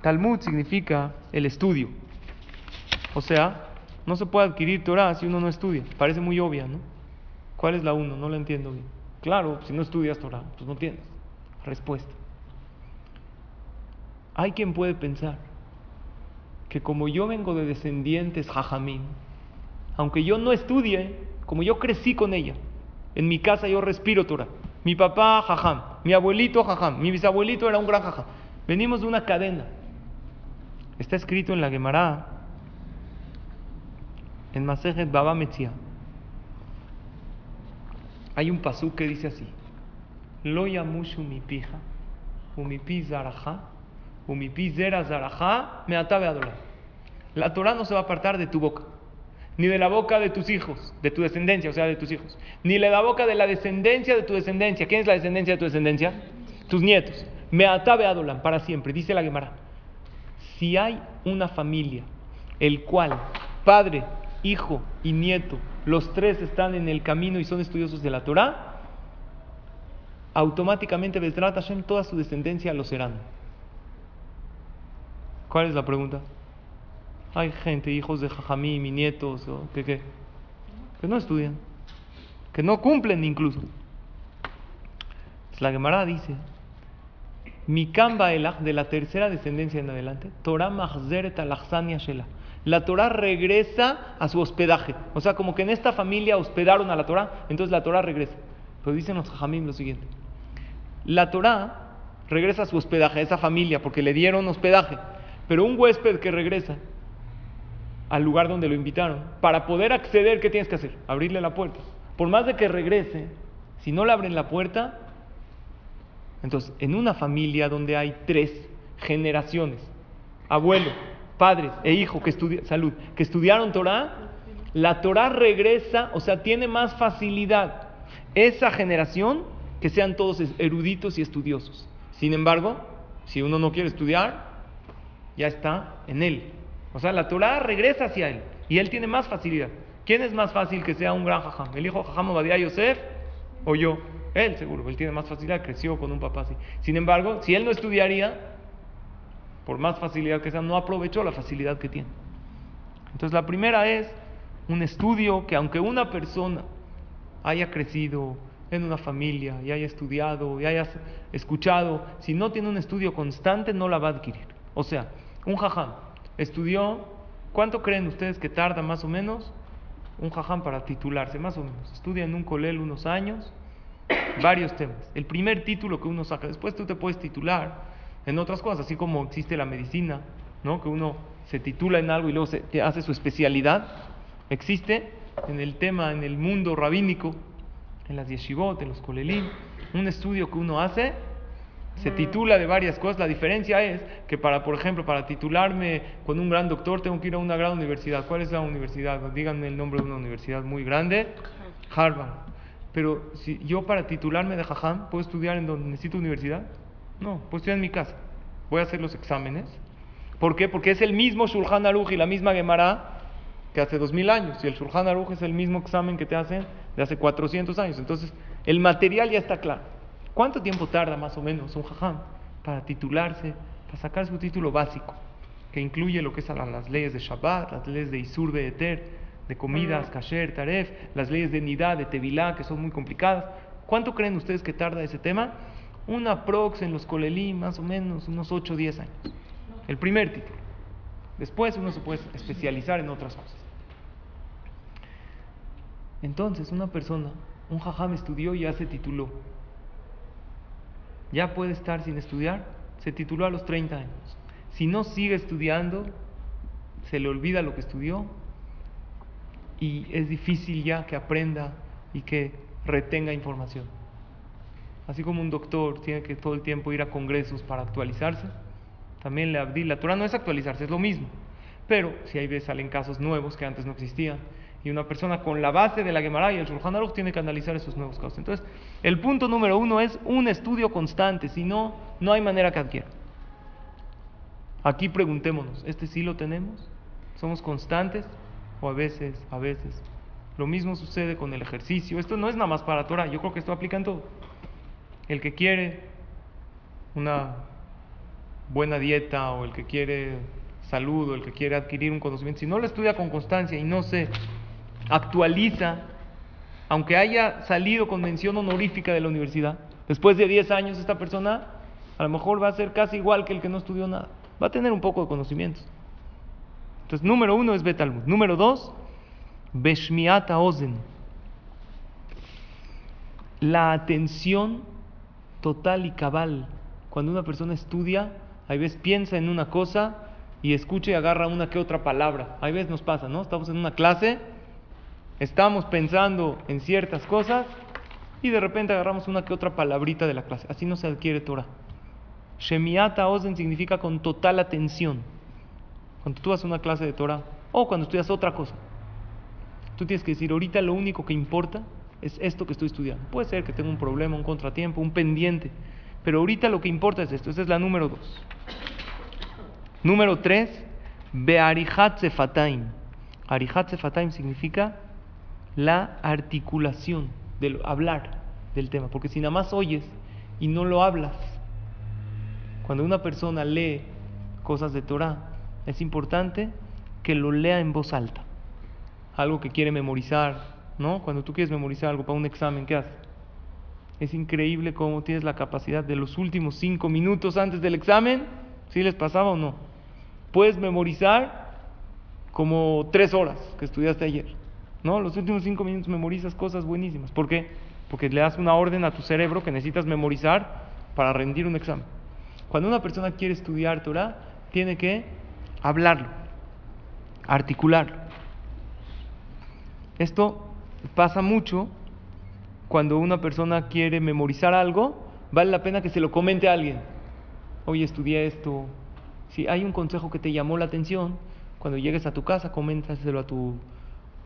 Talmud significa el estudio. O sea, no se puede adquirir Torah si uno no estudia. Parece muy obvia, ¿no? ¿Cuál es la uno? No la entiendo bien. Claro, si no estudias Torah, pues no tienes respuesta. Hay quien puede pensar que como yo vengo de descendientes jajamín, aunque yo no estudie, como yo crecí con ella, en mi casa yo respiro Torah. Mi papá jajam, mi abuelito jajam, mi bisabuelito era un gran jajam. Venimos de una cadena. Está escrito en la Gemara, en Masejet Baba Metzia. Hay un pasú que dice así: Lo yamushu mi pija, mi pi zaraja, mi pi zera zaraja, me atabe adorar. La Torah no se va a apartar de tu boca, ni de la boca de tus hijos, de tu descendencia, o sea, de tus hijos, ni de la boca de la descendencia de tu descendencia. ¿Quién es la descendencia de tu descendencia? Tus nietos. Me atabe adolan para siempre, dice la Gemara. Si hay una familia, el cual padre, hijo y nieto, los tres están en el camino y son estudiosos de la Torah, automáticamente Bezrat Hashem toda su descendencia lo serán. ¿Cuál es la pregunta? Hay gente, hijos de Jajamí, mis nietos, o que, que, que no estudian, que no cumplen incluso. La Gemara dice, mi Elach, de la tercera descendencia en adelante, Torah Mahzeret Alachzania Shela. La Torah regresa a su hospedaje. O sea, como que en esta familia hospedaron a la Torah, entonces la Torah regresa. Pero dicen los Jajamim lo siguiente: La Torah regresa a su hospedaje, a esa familia, porque le dieron hospedaje. Pero un huésped que regresa al lugar donde lo invitaron, para poder acceder, ¿qué tienes que hacer? Abrirle la puerta. Por más de que regrese, si no le abren la puerta, entonces, en una familia donde hay tres generaciones, abuelo, padre e hijo que estudia, salud, que estudiaron Torah, la Torah regresa, o sea, tiene más facilidad esa generación que sean todos eruditos y estudiosos. Sin embargo, si uno no quiere estudiar, ya está en él. O sea, la Torah regresa hacia él y él tiene más facilidad. ¿Quién es más fácil que sea un gran jajam? ¿El hijo jajam Obadiah Yosef o yo? Él seguro, él tiene más facilidad, creció con un papá así. Sin embargo, si él no estudiaría, por más facilidad que sea, no aprovechó la facilidad que tiene. Entonces la primera es un estudio que aunque una persona haya crecido en una familia y haya estudiado y haya escuchado, si no tiene un estudio constante no la va a adquirir. O sea, un jajam estudió, ¿cuánto creen ustedes que tarda más o menos un jajam para titularse? Más o menos. Estudia en un colel unos años varios temas. El primer título que uno saca, después tú te puedes titular en otras cosas, así como existe la medicina, ¿no? que uno se titula en algo y luego se, hace su especialidad. Existe en el tema, en el mundo rabínico, en las yeshivot, en los kolelim, un estudio que uno hace, se titula de varias cosas. La diferencia es que para, por ejemplo, para titularme con un gran doctor tengo que ir a una gran universidad. ¿Cuál es la universidad? Díganme el nombre de una universidad muy grande. Harvard. Pero si yo para titularme de jajam, ¿puedo estudiar en donde necesito universidad? No, puedo estudiar en mi casa. Voy a hacer los exámenes. ¿Por qué? Porque es el mismo Shulchan Aruch y la misma Gemara que hace dos mil años. Y el Shulchan Aruch es el mismo examen que te hacen de hace 400 años. Entonces, el material ya está claro. ¿Cuánto tiempo tarda más o menos un jajam para titularse, para sacar su título básico? Que incluye lo que son las leyes de Shabbat, las leyes de Isur Eter, de comidas, kasher, taref, las leyes de nidad, de tevilá, que son muy complicadas. ¿Cuánto creen ustedes que tarda ese tema? Una prox en los colelí, más o menos, unos 8 o 10 años. El primer título. Después uno se puede especializar en otras cosas. Entonces, una persona, un jajam estudió y ya se tituló. Ya puede estar sin estudiar, se tituló a los 30 años. Si no sigue estudiando, se le olvida lo que estudió, y es difícil ya que aprenda y que retenga información. Así como un doctor tiene que todo el tiempo ir a congresos para actualizarse, también. La Torah no es actualizarse, es lo mismo. Pero si hay veces salen casos nuevos que antes no existían, y una persona con la base de la Gemara y el Shulchan Aruch tiene que analizar esos nuevos casos. Entonces, el punto número uno es un estudio constante, si no, no hay manera que adquiera. Aquí preguntémonos, ¿este sí lo tenemos? ¿Somos constantes? o a veces, a veces. Lo mismo sucede con el ejercicio. Esto no es nada más para Torah, yo creo que esto aplica en. El que quiere una buena dieta o el que quiere salud o el que quiere adquirir un conocimiento, si no lo estudia con constancia y no se actualiza, aunque haya salido con mención honorífica de la universidad, después de 10 años esta persona a lo mejor va a ser casi igual que el que no estudió nada. Va a tener un poco de conocimientos. Entonces, número uno es Betalmud. Número dos, Beshmiata Ozen. La atención total y cabal. Cuando una persona estudia, hay veces piensa en una cosa y escucha y agarra una que otra palabra. Hay veces nos pasa, ¿no? Estamos en una clase, estamos pensando en ciertas cosas y de repente agarramos una que otra palabrita de la clase. Así no se adquiere Torah. Shemiata Ozen significa con total atención. Cuando tú a una clase de Torah o cuando estudias otra cosa, tú tienes que decir, ahorita lo único que importa es esto que estoy estudiando. Puede ser que tenga un problema, un contratiempo, un pendiente, pero ahorita lo que importa es esto. Esa es la número dos. Número tres, Bearihat Sefataim. Arihat significa la articulación del hablar del tema, porque si nada más oyes y no lo hablas, cuando una persona lee cosas de Torah, es importante que lo lea en voz alta. Algo que quiere memorizar, ¿no? Cuando tú quieres memorizar algo para un examen, ¿qué haces? Es increíble cómo tienes la capacidad de los últimos cinco minutos antes del examen, si les pasaba o no. Puedes memorizar como tres horas que estudiaste ayer, ¿no? Los últimos cinco minutos memorizas cosas buenísimas. ¿Por qué? Porque le das una orden a tu cerebro que necesitas memorizar para rendir un examen. Cuando una persona quiere estudiar Torah, tiene que hablarlo, articularlo. Esto pasa mucho cuando una persona quiere memorizar algo, vale la pena que se lo comente a alguien. Oye, estudié esto. Si hay un consejo que te llamó la atención, cuando llegues a tu casa, coméntaselo a tu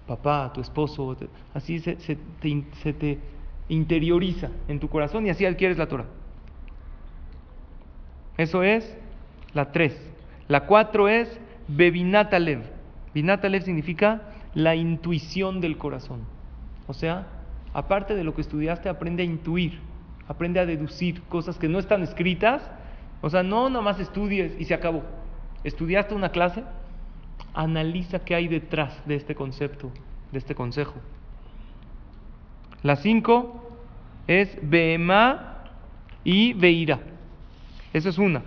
papá, a tu esposo. Así se, te, se te interioriza en tu corazón y así adquieres la Torah. Eso es la 3. La 4 es Bebinatalev. Binatalev significa la intuición del corazón. O sea, aparte de lo que estudiaste, aprende a intuir, aprende a deducir cosas que no están escritas. O sea, no nomás estudies y se acabó. Estudiaste una clase, analiza qué hay detrás de este concepto, de este consejo. La 5 es Behemá y Beira. Esa es una.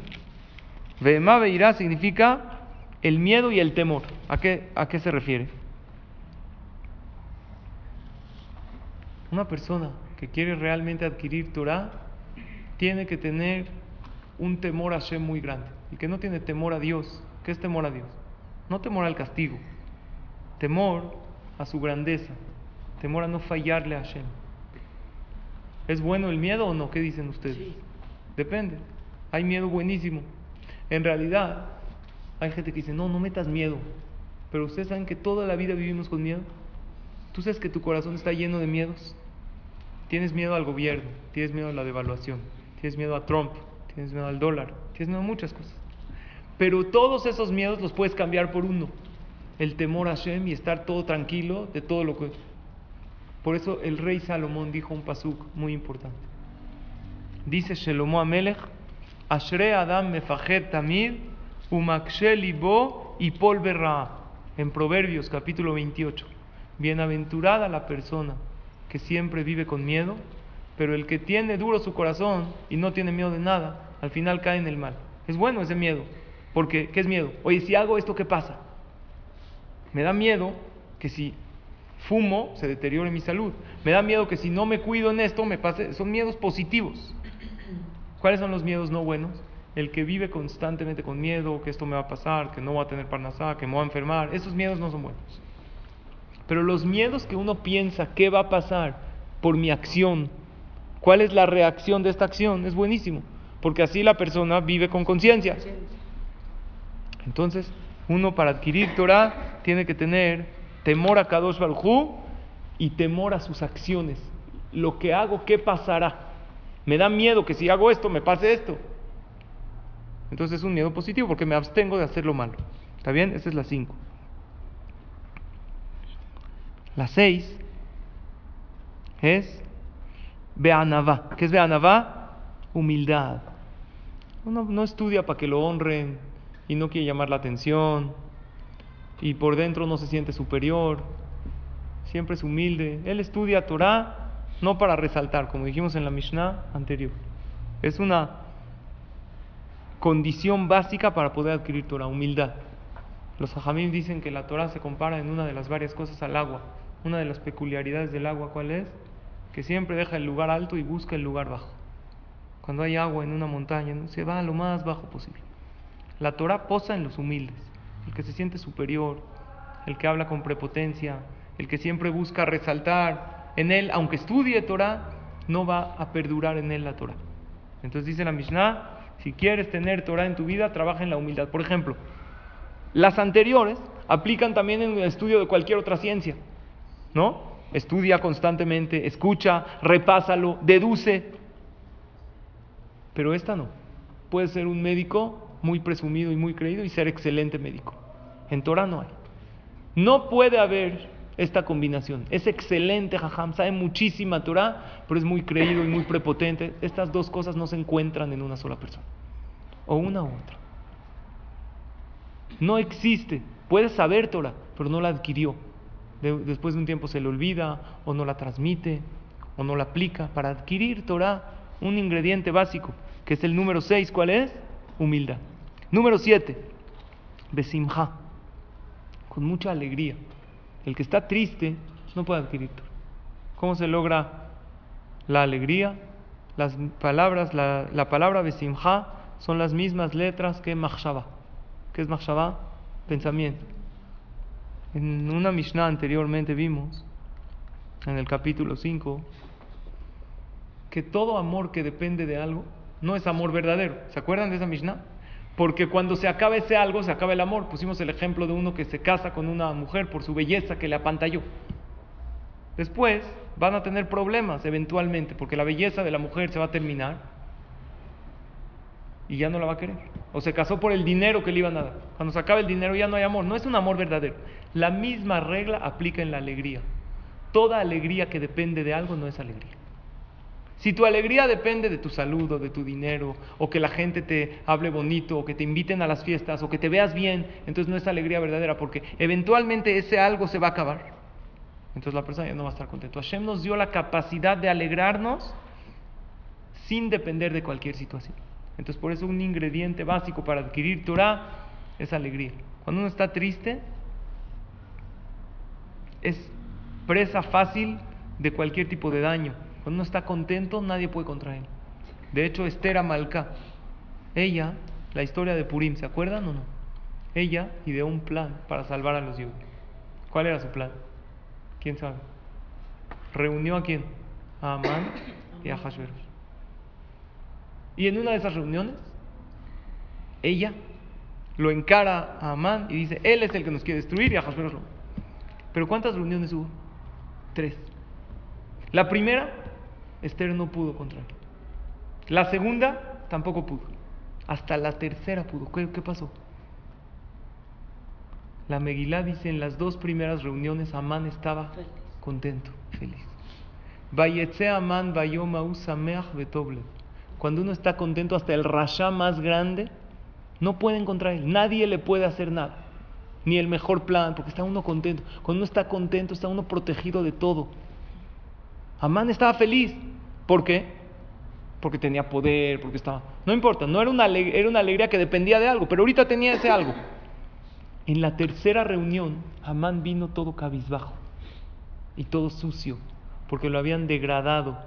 Behemá Beira significa el miedo y el temor. ¿A qué, ¿A qué se refiere? Una persona que quiere realmente adquirir Torah tiene que tener un temor a Hashem muy grande. Y que no tiene temor a Dios. ¿Qué es temor a Dios? No temor al castigo. Temor a su grandeza. Temor a no fallarle a Hashem. ¿Es bueno el miedo o no? ¿Qué dicen ustedes? Sí. Depende. Hay miedo buenísimo. En realidad, hay gente que dice, no, no metas miedo. Pero ustedes saben que toda la vida vivimos con miedo. ¿Tú sabes que tu corazón está lleno de miedos? Tienes miedo al gobierno, tienes miedo a la devaluación, tienes miedo a Trump, tienes miedo al dólar, tienes miedo a muchas cosas. Pero todos esos miedos los puedes cambiar por uno. El temor a Hashem y estar todo tranquilo de todo lo que... Por eso el rey Salomón dijo un pasuk muy importante. Dice Shelomo Amelech, Ashre Adam mefajed tamid, umakshe libo y polverra. En Proverbios capítulo 28. Bienaventurada la persona que siempre vive con miedo, pero el que tiene duro su corazón y no tiene miedo de nada, al final cae en el mal. Es bueno ese miedo, porque ¿qué es miedo? Oye, si hago esto, ¿qué pasa? Me da miedo que si fumo se deteriore mi salud. Me da miedo que si no me cuido en esto me pase. Son miedos positivos. ¿Cuáles son los miedos no buenos? El que vive constantemente con miedo, que esto me va a pasar, que no voy a tener parnasá, que me voy a enfermar. Esos miedos no son buenos. Pero los miedos que uno piensa, ¿qué va a pasar por mi acción? ¿Cuál es la reacción de esta acción? Es buenísimo, porque así la persona vive con conciencia. Entonces, uno para adquirir Torah tiene que tener temor a Kadosh y temor a sus acciones. Lo que hago, ¿qué pasará? Me da miedo que si hago esto, me pase esto. Entonces es un miedo positivo porque me abstengo de hacer lo malo. ¿Está bien? Esa es la 5. La 6 es Beanavá. ¿Qué es Beanavá? Humildad. Uno no estudia para que lo honren y no quiere llamar la atención y por dentro no se siente superior, siempre es humilde. Él estudia Torah no para resaltar, como dijimos en la Mishnah anterior. Es una condición básica para poder adquirir Torah, humildad. Los hajamim dicen que la Torah se compara en una de las varias cosas al agua. Una de las peculiaridades del agua, ¿cuál es? Que siempre deja el lugar alto y busca el lugar bajo. Cuando hay agua en una montaña, se va a lo más bajo posible. La Torah posa en los humildes, el que se siente superior, el que habla con prepotencia, el que siempre busca resaltar en él, aunque estudie Torah, no va a perdurar en él la Torah. Entonces dice la Mishnah, si quieres tener Torah en tu vida, trabaja en la humildad. Por ejemplo, las anteriores aplican también en el estudio de cualquier otra ciencia, ¿no? Estudia constantemente, escucha, repásalo, deduce. Pero esta no. Puede ser un médico muy presumido y muy creído y ser excelente médico. En Torah no hay. No puede haber esta combinación. Es excelente, Jajam, sabe muchísima Torah, pero es muy creído y muy prepotente. Estas dos cosas no se encuentran en una sola persona. O una u otra. No existe. Puede saber Torah, pero no la adquirió. De- después de un tiempo se le olvida, o no la transmite, o no la aplica. Para adquirir Torah, un ingrediente básico, que es el número 6, ¿cuál es? Humildad. Número 7, besimha, con mucha alegría. El que está triste no puede adquirir Torah. ¿Cómo se logra la alegría? Las palabras, la, la palabra besimha son las mismas letras que machshava. ¿Qué es machshava? Pensamiento. En una Mishnah anteriormente vimos, en el capítulo 5, que todo amor que depende de algo no es amor verdadero. ¿Se acuerdan de esa Mishnah? Porque cuando se acaba ese algo, se acaba el amor. Pusimos el ejemplo de uno que se casa con una mujer por su belleza que le apantalló. Después van a tener problemas eventualmente, porque la belleza de la mujer se va a terminar y ya no la va a querer. O se casó por el dinero que le iban a dar. Cuando se acaba el dinero ya no hay amor. No es un amor verdadero. La misma regla aplica en la alegría. Toda alegría que depende de algo no es alegría. Si tu alegría depende de tu salud o de tu dinero, o que la gente te hable bonito, o que te inviten a las fiestas, o que te veas bien, entonces no es alegría verdadera, porque eventualmente ese algo se va a acabar. Entonces la persona ya no va a estar contento. Hashem nos dio la capacidad de alegrarnos sin depender de cualquier situación. Entonces por eso un ingrediente básico para adquirir Torah es alegría. Cuando uno está triste, es presa fácil de cualquier tipo de daño. Cuando uno está contento, nadie puede contra él. De hecho, Esther Amalcá, ella, la historia de Purim, ¿se acuerdan o no? Ella ideó un plan para salvar a los judíos. ¿Cuál era su plan? ¿Quién sabe? Reunió a quién? A Amán y a Hashverosh. Y en una de esas reuniones, ella lo encara a Amán y dice, él es el que nos quiere destruir y a Hashverosh no. Pero ¿cuántas reuniones hubo? Tres. La primera, Esther no pudo contra él. La segunda, tampoco pudo. Hasta la tercera pudo. ¿Qué, qué pasó? La Megilá dice en las dos primeras reuniones Amán estaba Feliz. contento, feliz. Vayetze Amán. Cuando uno está contento, hasta el rasha más grande no puede encontrar él. Nadie le puede hacer nada. Ni el mejor plan, porque está uno contento. Cuando uno está contento, está uno protegido de todo. Amán estaba feliz. ¿Por qué? Porque tenía poder, porque estaba... No importa, no era una, alegría que dependía de algo, pero ahorita tenía ese algo. En la tercera reunión, Amán vino todo cabizbajo y todo sucio, porque lo habían degradado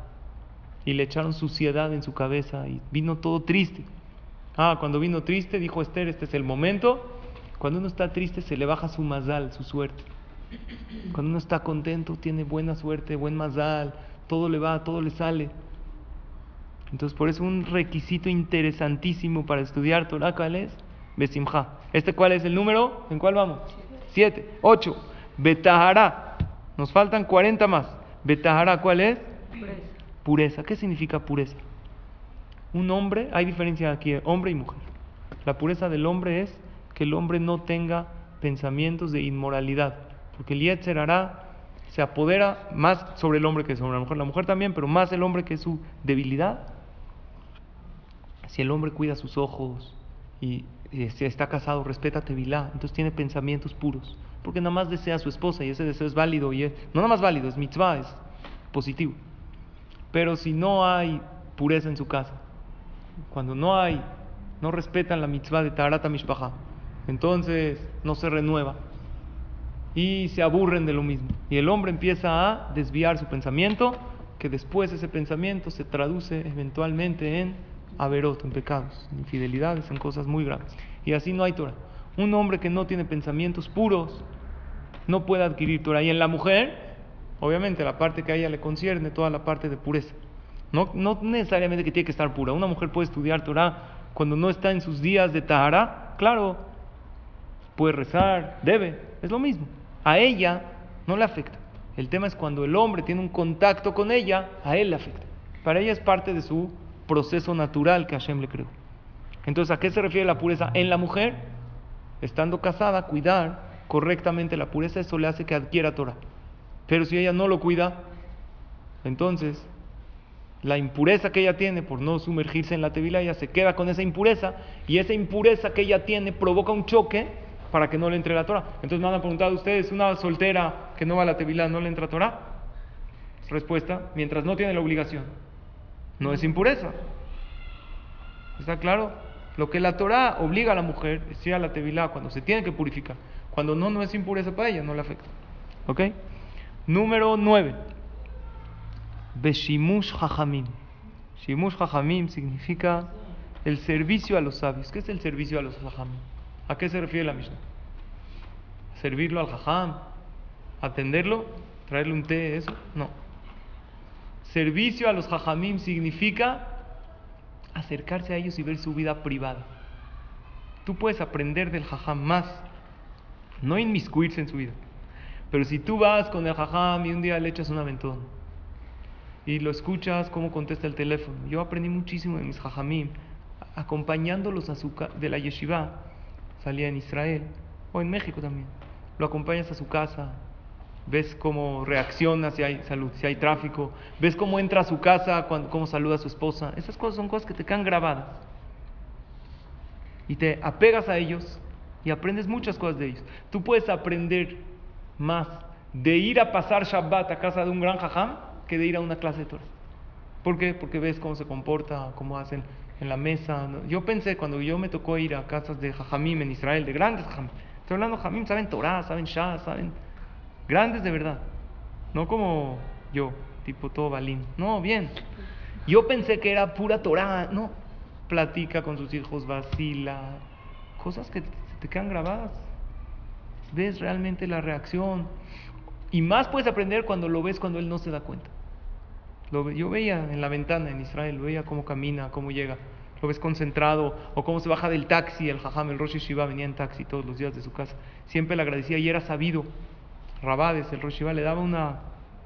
y le echaron suciedad en su cabeza y vino todo triste. Ah, cuando vino triste, dijo Esther, este es el momento. Cuando uno está triste, se le baja su mazal, su suerte. Cuando uno está contento, tiene buena suerte, buen mazal, todo le va, todo le sale. Entonces, por eso un requisito interesantísimo para estudiar Torah, ¿cuál es? Besimha. ¿Este cuál es el número? ¿En cuál vamos? Siete. Ocho. Betahara. Nos faltan 40 más. Betahara, ¿cuál es? Pureza. Pureza. ¿Qué significa pureza? Un hombre, hay diferencia aquí, hombre y mujer. La pureza del hombre es que el hombre no tenga pensamientos de inmoralidad, porque el Yetzer hará se apodera más sobre el hombre que sobre la mujer, la mujer también, pero más el hombre que su debilidad. Si el hombre cuida sus ojos y, y si está casado, respeta Tevilá, entonces tiene pensamientos puros. porque nada más desea a su esposa y ese deseo es válido y es, no nada más válido, es mitzvah, es positivo. Pero si no hay pureza en su casa, cuando no hay, no respetan la mitzvah de Tarata Mishpaha, entonces no se renueva y se aburren de lo mismo. Y el hombre empieza a desviar su pensamiento, que después ese pensamiento se traduce eventualmente en averot, en pecados, en infidelidades, en cosas muy graves. Y así no hay Torah. Un hombre que no tiene pensamientos puros no puede adquirir Torah. Y en la mujer, obviamente, la parte que a ella le concierne, toda la parte de pureza. No, no necesariamente que tiene que estar pura. Una mujer puede estudiar Torah cuando no está en sus días de Tahara. Claro, puede rezar, debe, es lo mismo. A ella no le afecta. El tema es cuando el hombre tiene un contacto con ella, a él le afecta. Para ella es parte de su proceso natural que Hashem le creó. Entonces, ¿a qué se refiere la pureza? En la mujer, estando casada, cuidar correctamente la pureza, eso le hace que adquiera Torah. Pero si ella no lo cuida, entonces la impureza que ella tiene por no sumergirse en la tevila, ella se queda con esa impureza y esa impureza que ella tiene provoca un choque para que no le entre la Torah. Entonces me han preguntado ustedes, una soltera que no va a la tevila, ¿no le entra Torah? Respuesta, mientras no tiene la obligación, no es impureza. ¿Está claro? Lo que la Torah obliga a la mujer es ir a la tevilá cuando se tiene que purificar. Cuando no, no es impureza para ella, no le afecta. ¿Ok? Número 9. Beshimush Jajamim. Shimush Jajamim significa el servicio a los sabios. ¿Qué es el servicio a los Jajamim? ¿A qué se refiere la Mishnah? ¿Servirlo al Jajam? ¿Atenderlo? ¿Traerle un té? ¿Eso? No. Servicio a los Jajamim significa acercarse a ellos y ver su vida privada. Tú puedes aprender del Jajam más, no inmiscuirse en su vida. Pero si tú vas con el Jajam y un día le echas un aventón y lo escuchas cómo contesta el teléfono, yo aprendí muchísimo de mis Jajamim, acompañándolos a su de la yeshiva, salía en Israel o en México también. Lo acompañas a su casa, ves cómo reacciona si hay salud, si hay tráfico, ves cómo entra a su casa, cómo saluda a su esposa. Esas cosas son cosas que te quedan grabadas. Y te apegas a ellos y aprendes muchas cosas de ellos. Tú puedes aprender más de ir a pasar Shabbat a casa de un gran jajam que de ir a una clase de Torah. ¿Por qué? Porque ves cómo se comporta, cómo hacen en la mesa. Yo pensé cuando yo me tocó ir a casas de jajamim en Israel, de grandes jajamim. Estoy hablando de jajamim, saben Torah, saben Shah, saben grandes de verdad. No como yo, tipo todo balín. No, bien. Yo pensé que era pura Torah. No, platica con sus hijos, vacila. Cosas que te quedan grabadas. Ves realmente la reacción. Y más puedes aprender cuando lo ves cuando él no se da cuenta. Lo yo veía en la ventana en Israel, veía cómo camina, cómo llega. Lo ves concentrado o cómo se baja del taxi. El jajam, el Rosh Shiva venía en taxi todos los días de su casa. Siempre le agradecía y era sabido. Rabades, el Rosh Shiva, le daba una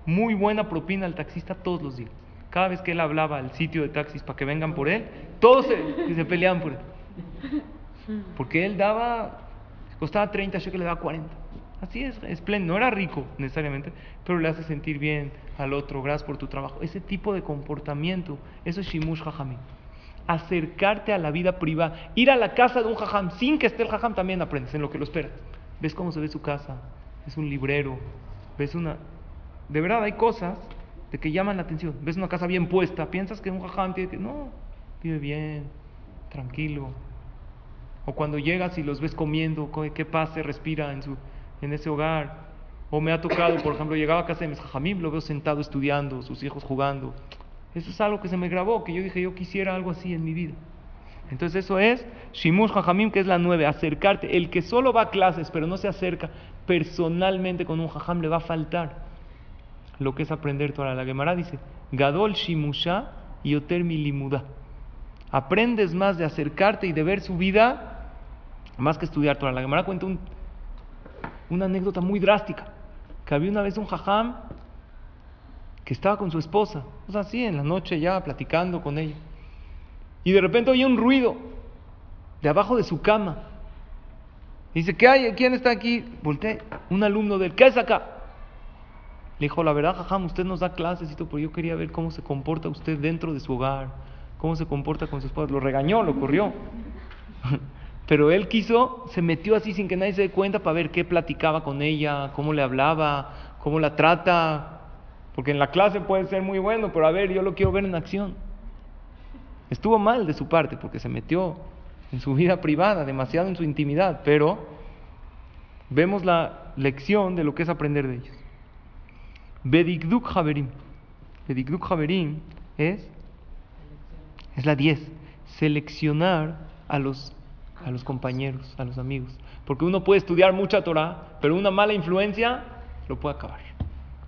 muy buena propina al taxista todos los días. Cada vez que él hablaba al sitio de taxis para que vengan por él, todos se, se peleaban por él. Porque él daba, costaba 30 que le daba 40. Así es, espléndido. No era rico necesariamente, pero le hace sentir bien al otro. Gracias por tu trabajo. Ese tipo de comportamiento, eso es Shimush Jajamim. Acercarte a la vida privada. Ir a la casa de un jajam sin que esté el jajam también aprendes en lo que lo esperas. Ves cómo se ve su casa. Es un librero. Ves una. De verdad hay cosas de que llaman la atención. Ves una casa bien puesta. Piensas que un jajam tiene que. No, vive bien, tranquilo. O cuando llegas y los ves comiendo, co- qué paz se respira en, su, en ese hogar. O me ha tocado, por ejemplo, llegaba a casa de mis jajamim, lo veo sentado estudiando, sus hijos jugando. Eso es algo que se me grabó, que yo dije, yo quisiera algo así en mi vida. Entonces eso es Shimush Jajamim, que es la nueve, acercarte. El que solo va a clases, pero no se acerca personalmente con un jajam, le va a faltar lo que es aprender Torah. La Gemara dice, Gadol Shimusha y Oter Milimuda. Aprendes más de acercarte y de ver su vida, más que estudiar Torah. La Gemara cuenta un- una anécdota muy drástica, que había una vez un jajam que estaba con su esposa, o sea, así en la noche ya platicando con ella. Y de repente oye un ruido de abajo de su cama. Dice, ¿qué hay? ¿Quién está aquí? Volteé, un alumno del, ¿qué es acá? Le dijo, la verdad, jajam, usted nos da clases pero yo quería ver cómo se comporta usted dentro de su hogar, cómo se comporta con su esposa. Lo regañó, lo corrió. Pero él quiso, se metió así sin que nadie se dé cuenta para ver qué platicaba con ella, cómo le hablaba, cómo la trata. Porque en la clase puede ser muy bueno, pero a ver, yo lo quiero ver en acción. Estuvo mal de su parte porque se metió en su vida privada, demasiado en su intimidad, pero vemos la lección de lo que es aprender de ellos. Bedikduk Haberim. Bedikduk Haberim es, es la 10. Seleccionar a los, a los compañeros, a los amigos. Porque uno puede estudiar mucha Torah, pero una mala influencia lo puede acabar.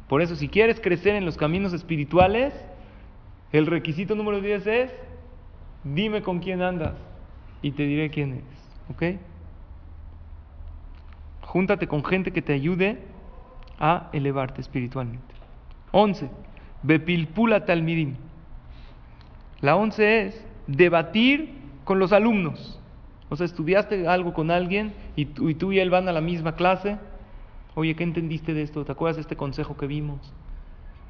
Por eso, si quieres crecer en los caminos espirituales, el requisito número 10 es, dime con quién andas y te diré quién eres. ¿Ok? Júntate con gente que te ayude a elevarte espiritualmente. 11. Bepilpula talmidim. La 11 es debatir con los alumnos. O sea, estudiaste algo con alguien y tú, y tú y él van a la misma clase. Oye, ¿qué entendiste de esto? ¿Te acuerdas de este consejo que vimos?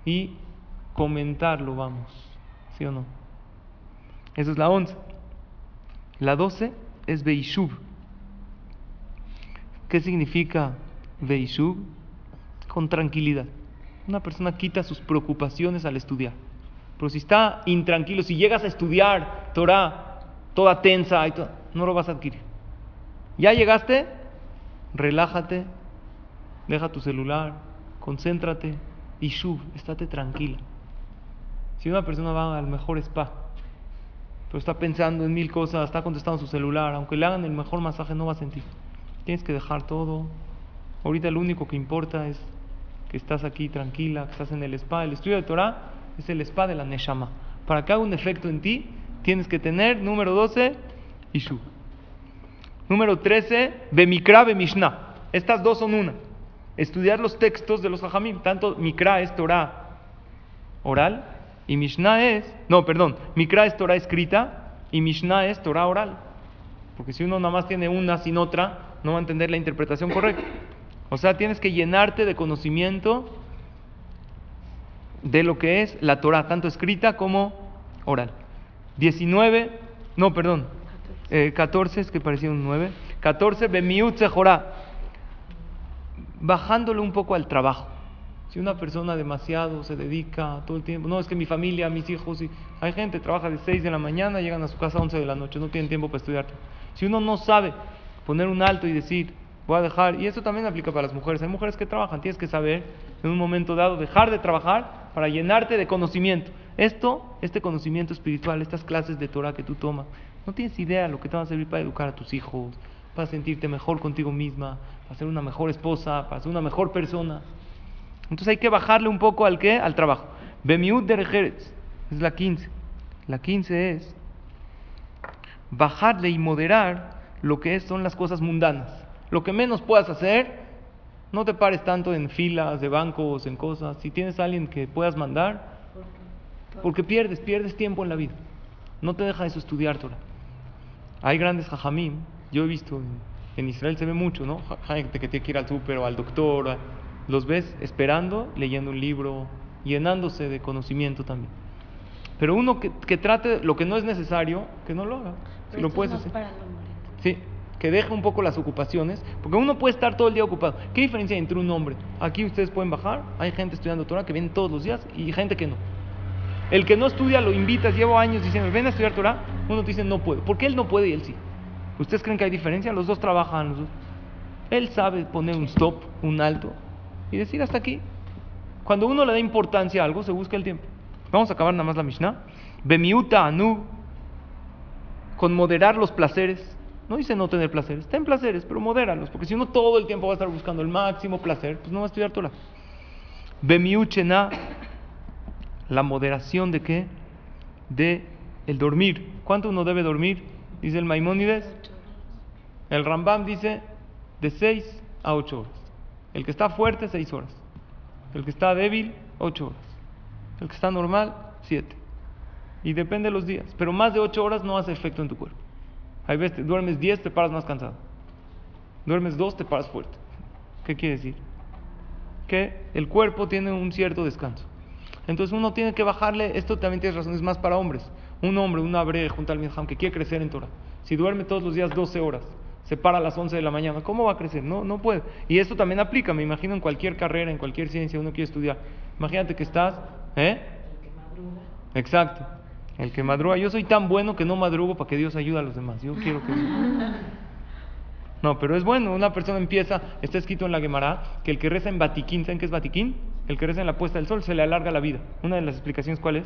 Y comentarlo, vamos. ¿Sí o no? Esa es la 11. La 12 es Beishub. ¿Qué significa Beishub? Con tranquilidad. Una persona quita sus preocupaciones al estudiar. Pero si está intranquilo, si llegas a estudiar Torah toda tensa, y todo, no lo vas a adquirir. Ya llegaste, relájate, deja tu celular, concéntrate y shub, estate tranquila. Si una persona va al mejor spa, pero está pensando en mil cosas, está contestando su celular, aunque le hagan el mejor masaje, no va a sentir. Tienes que dejar todo. Ahorita lo único que importa es que estás aquí tranquila, que estás en el spa. El estudio de Torah es el spa de la Neshama. Para que haga un efecto en ti, tienes que tener, número 12, Ishu. Número 13, Bemikra, Bemishna. Estas dos son una. Estudiar los textos de los Jajamim. Tanto Mikra es Torah oral y Mishnah es, no, perdón, Mikra es Torah escrita y Mishnah es Torah oral. Porque si uno nada más tiene una sin otra, no va a entender la interpretación correcta. O sea, tienes que llenarte de conocimiento de lo que es la Torah, tanto escrita como oral. 19, no, perdón, eh, 14, es que parecía un 9. 14, Bemiut Sejorá, bajándole un poco al trabajo. Si una persona demasiado se dedica todo el tiempo, no, es que mi familia, mis hijos, y hay gente que trabaja de 6 de la mañana, llegan a su casa a 11 de la noche, no tienen tiempo para estudiar. Si uno no sabe poner un alto y decir, voy a dejar, y eso también aplica para las mujeres, hay mujeres que trabajan, tienes que saber en un momento dado dejar de trabajar para llenarte de conocimiento. Esto, este conocimiento espiritual, estas clases de Torah que tú tomas, no tienes idea lo que te va a servir para educar a tus hijos, para sentirte mejor contigo misma, para ser una mejor esposa, para ser una mejor persona. Entonces hay que bajarle un poco al qué? Al trabajo. Bemiut Derejeretz, es la 15. La 15 es bajarle y moderar lo que son las cosas mundanas. Lo que menos puedas hacer, no te pares tanto en filas de bancos, en cosas. Si tienes a alguien que puedas mandar, porque pierdes, pierdes tiempo en la vida. No te deja eso estudiar Torah. Hay grandes jajamim, yo he visto en, Israel se ve mucho, ¿no? Gente que tiene que ir al súper o al doctor, los ves esperando, leyendo un libro, llenándose de conocimiento también. Pero uno que, que trate lo que no es necesario, que no lo haga. Si Pero lo puedes hacer. para. Sí, que deje un poco las ocupaciones, porque uno puede estar todo el día ocupado. ¿Qué diferencia hay entre un hombre? Aquí ustedes pueden bajar, hay gente estudiando Torah que viene todos los días y gente que no. El que no estudia lo invitas, llevo años diciendo, ven a estudiar Torah, uno te dice no puede. ¿Por qué él no puede y él sí? ¿Ustedes creen que hay diferencia? Los dos trabajan, los dos. Él sabe poner un stop, un alto y decir hasta aquí. Cuando uno le da importancia a algo, se busca el tiempo. Vamos a acabar nada más la Mishnah. Bemiuta anu, con moderar los placeres. No dice no tener placeres, ten placeres, pero modéralos, porque si uno todo el tiempo va a estar buscando el máximo placer, pues no va a estudiar Torah. Bemiuchena, la moderación de qué? De el dormir. ¿Cuánto uno debe dormir? Dice el Maimónides. El Rambam dice de 6 a 8 horas. El que está fuerte, 6 horas. El que está débil, 8 horas. El que está normal, 7. Y depende de los días. Pero más de 8 horas no hace efecto en tu cuerpo. Hay veces, te- duermes 10, te paras más cansado. Duermes 2, te paras fuerte. ¿Qué quiere decir? Que el cuerpo tiene un cierto descanso. Entonces uno tiene que bajarle, esto también tienes razón, es más para hombres. Un hombre, un abre junto al Midham que quiere crecer en Torah. Si duerme todos los días 12 horas se para a las 11 de la mañana. ¿Cómo va a crecer? No, no puede. Y esto también aplica, me imagino, en cualquier carrera, en cualquier ciencia, uno quiere estudiar. Imagínate que estás, ¿eh? Exacto. El que madruga. Yo soy tan bueno que no madrugo para que Dios ayude a los demás. Yo quiero que... No, pero es bueno. Una persona empieza, está escrito en la Gemara, que el que reza en Batiquín, ¿saben qué es Batiquín? El que reza en la puesta del sol se le alarga la vida. Una de las explicaciones, ¿cuál es?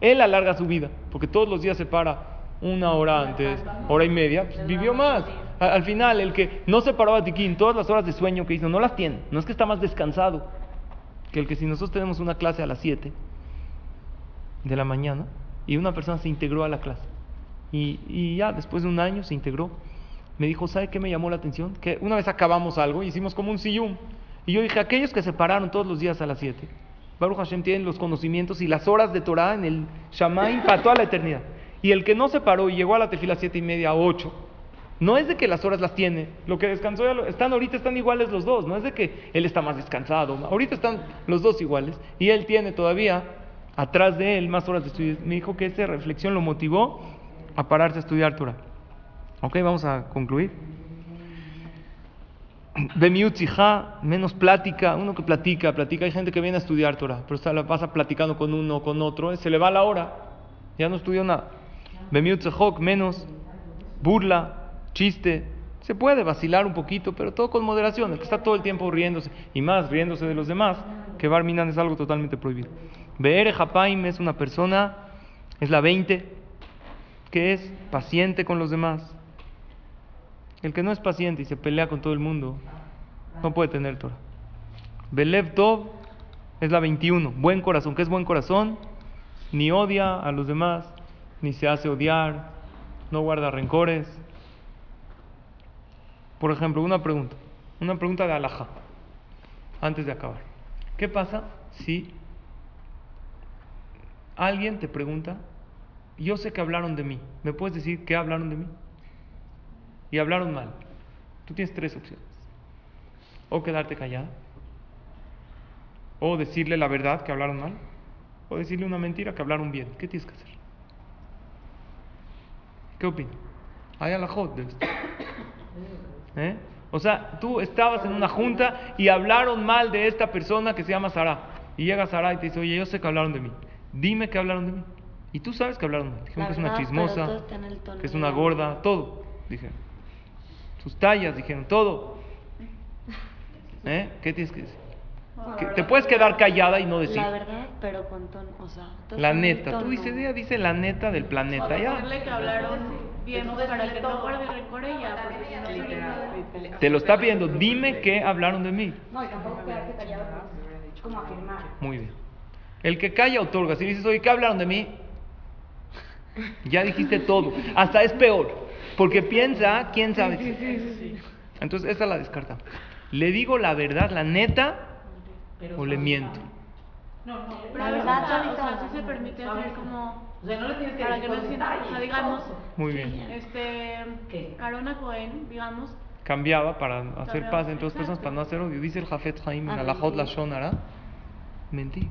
Él alarga su vida, porque todos los días se para una hora antes, hora y media, pues, vivió más. Al final, el que no se paró a Batiquín, todas las horas de sueño que hizo, no las tiene. No es que está más descansado que el que si nosotros tenemos una clase a las 7 de la mañana y una persona se integró a la clase y, y ya después de un año se integró, me dijo, ¿sabe qué me llamó la atención? Que una vez acabamos algo, hicimos como un sillum. Y yo dije, aquellos que se pararon todos los días a las 7, Baruch Hashem tienen los conocimientos y las horas de Torah en el Shamaim para toda la eternidad. Y el que no se paró y llegó a la tefila a 7 y media, 8, no es de que las horas las tiene, lo que descansó ya lo- están ahorita están iguales los dos, no es de que él está más descansado, ahorita están los dos iguales y él tiene todavía atrás de él más horas de estudio. Me dijo que esa reflexión lo motivó a pararse a estudiar Torah. Ok, vamos a concluir. Bemiutzija, menos plática, uno que platica, platica, hay gente que viene a estudiar Torah, pero está, la pasa platicando con uno, con otro, se le va la hora, ya no estudió nada. Bemiutzejok, menos, burla, chiste, se puede vacilar un poquito, pero todo con moderación, el que está todo el tiempo riéndose, y más riéndose de los demás, que Barminan es algo totalmente prohibido. Beere Hapaim es una persona, es la 20, que es paciente con los demás. El que no es paciente y se pelea con todo el mundo, no puede tener Torah. Belev Tov es la 21, buen corazón. ¿Qué es buen corazón? Ni odia a los demás, ni se hace odiar, no guarda rencores. Por ejemplo, una pregunta, una pregunta de alajá, antes de acabar. ¿Qué pasa si alguien te pregunta, yo sé que hablaron de mí, ¿me puedes decir qué hablaron de mí? Y hablaron mal. Tú tienes tres opciones. O quedarte callada, o decirle la verdad que hablaron mal, o decirle una mentira que hablaron bien. ¿Qué tienes que hacer? ¿Qué opinas? Hay alajot de esto. ¿Eh? O sea, tú estabas en una junta y hablaron mal de esta persona que se llama Sara. Y llega Sara y te dice, oye, yo sé que hablaron de mí. Dime que hablaron de mí. Y tú sabes que hablaron mal. Dijeron La que es una chismosa, que es de una gorda, todo. Dijeron. Sus tallas, dijeron, todo. ¿Eh? ¿Qué tienes que decir? Que te puedes quedar callada y no decir. La verdad, pero con tono, o sea, todo La neta. Tú dices, ella dice la neta del planeta. Ya. Decirle que hablaron bien para que no guarde rencor y ya, porque si no, Te lo está pidiendo. Dime que hablaron de mí. No, y tampoco quedarse callado, es como afirmar. Muy bien. El que calla otorga. Si dices, oye, ¿qué hablaron de mí? Ya dijiste todo. Hasta es peor. Porque piensa, quién sabe. Entonces, esa la descarta. Le digo la verdad, la neta, o le miento. pero La verdad, está- o suavizado. sea, sí se permite hacer como O sea, no le tienes que para decir que no sienta, o sea, digamos. Muy bien. este, ¿Qué? Carona Cohen, digamos, Cambiaba para hacer Cambiaba, paz entre dos personas, para no hacer odio. Dice el Jafet Haim en Ah, Alajot mentir. Lashon Hara. Mentí.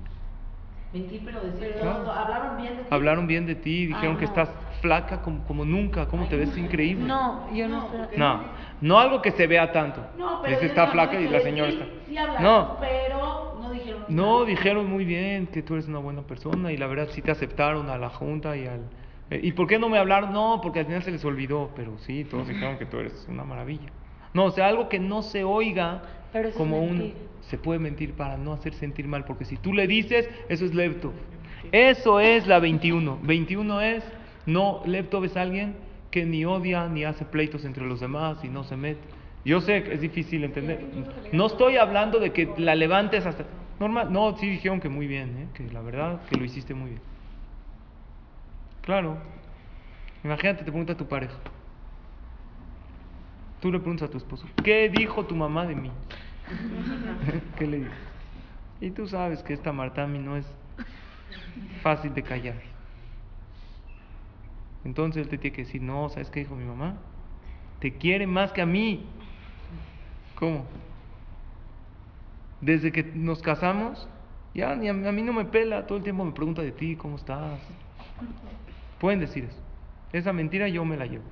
Mentir, pero decir Claro. todo. Hablaron bien de ti. Hablaron bien de ti, dijeron Ah, que no. estás flaca como, como nunca, cómo te ves increíble. No, yo no, estoy. No, no algo que se vea tanto. No, pero Dice, está no flaca y la señora sí, está. Sí hablaron, No. pero no dijeron No, nada. dijeron muy bien que tú eres una buena persona y la verdad sí te aceptaron a la junta y al... eh, ¿Y por qué no me hablaron? No, porque al final se les olvidó, pero sí, todos dijeron que tú eres una maravilla. No, o sea, algo que no se oiga Pero eso es como un... mentir. Se puede mentir para no hacer sentir mal, porque si tú le dices, eso es leptov. Eso es la 21. 21 es, no, leptov es alguien que ni odia ni hace pleitos entre los demás y no se mete. Yo sé que es difícil entender. No estoy hablando de que la levantes hasta... Normal, no, sí dijeron que muy bien, ¿eh? que la verdad que lo hiciste muy bien. Claro. Imagínate, te pregunta tu pareja. Tú le preguntas a tu esposo, ¿qué dijo tu mamá de mí? ¿Qué le dices? Y tú sabes que esta Martami no es fácil de callar. Entonces él te tiene que decir, no, ¿sabes qué dijo mi mamá? Te quiere más que a mí. ¿Cómo? Desde que nos casamos, ya ni a, a mí no me pela, todo el tiempo me pregunta de ti, ¿cómo estás? Pueden decir eso. Esa mentira yo me la llevo.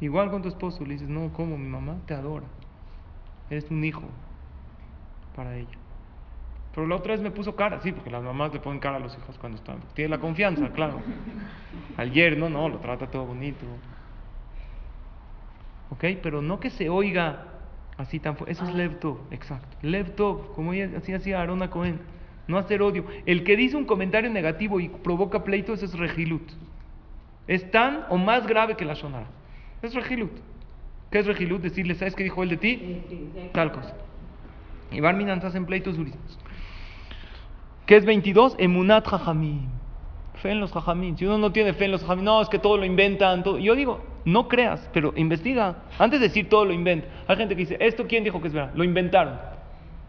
Igual con tu esposo, le dices, no, ¿cómo? Mi mamá te adora. Eres un hijo para ella. Pero la otra vez me puso cara, sí, porque las mamás le ponen cara a los hijos cuando están. Tiene la confianza, claro. Al yerno, no, lo trata todo bonito. ¿Ok? Pero no que se oiga así tan fuerte. Eso es Levtov, exacto. Levtov, como así hacía Arona Cohen. No hacer odio. El que dice un comentario negativo y provoca pleito, eso es Regilut. Es tan o más grave que la Shonara. Es Regilut. ¿Qué es Regilut? Decirle, ¿sabes qué dijo él de ti? Tal cosa. Y Barminan hacen pleitos durísimos. ¿Qué es 22? Emunat Jajamim. Fe en los Jajamim. Si uno no tiene fe en los Jajamim, no, es que todo lo inventan. Todo. Yo digo, no creas, pero investiga. Antes de decir todo lo inventa. Hay gente que dice, ¿esto quién dijo que es verdad? Lo inventaron.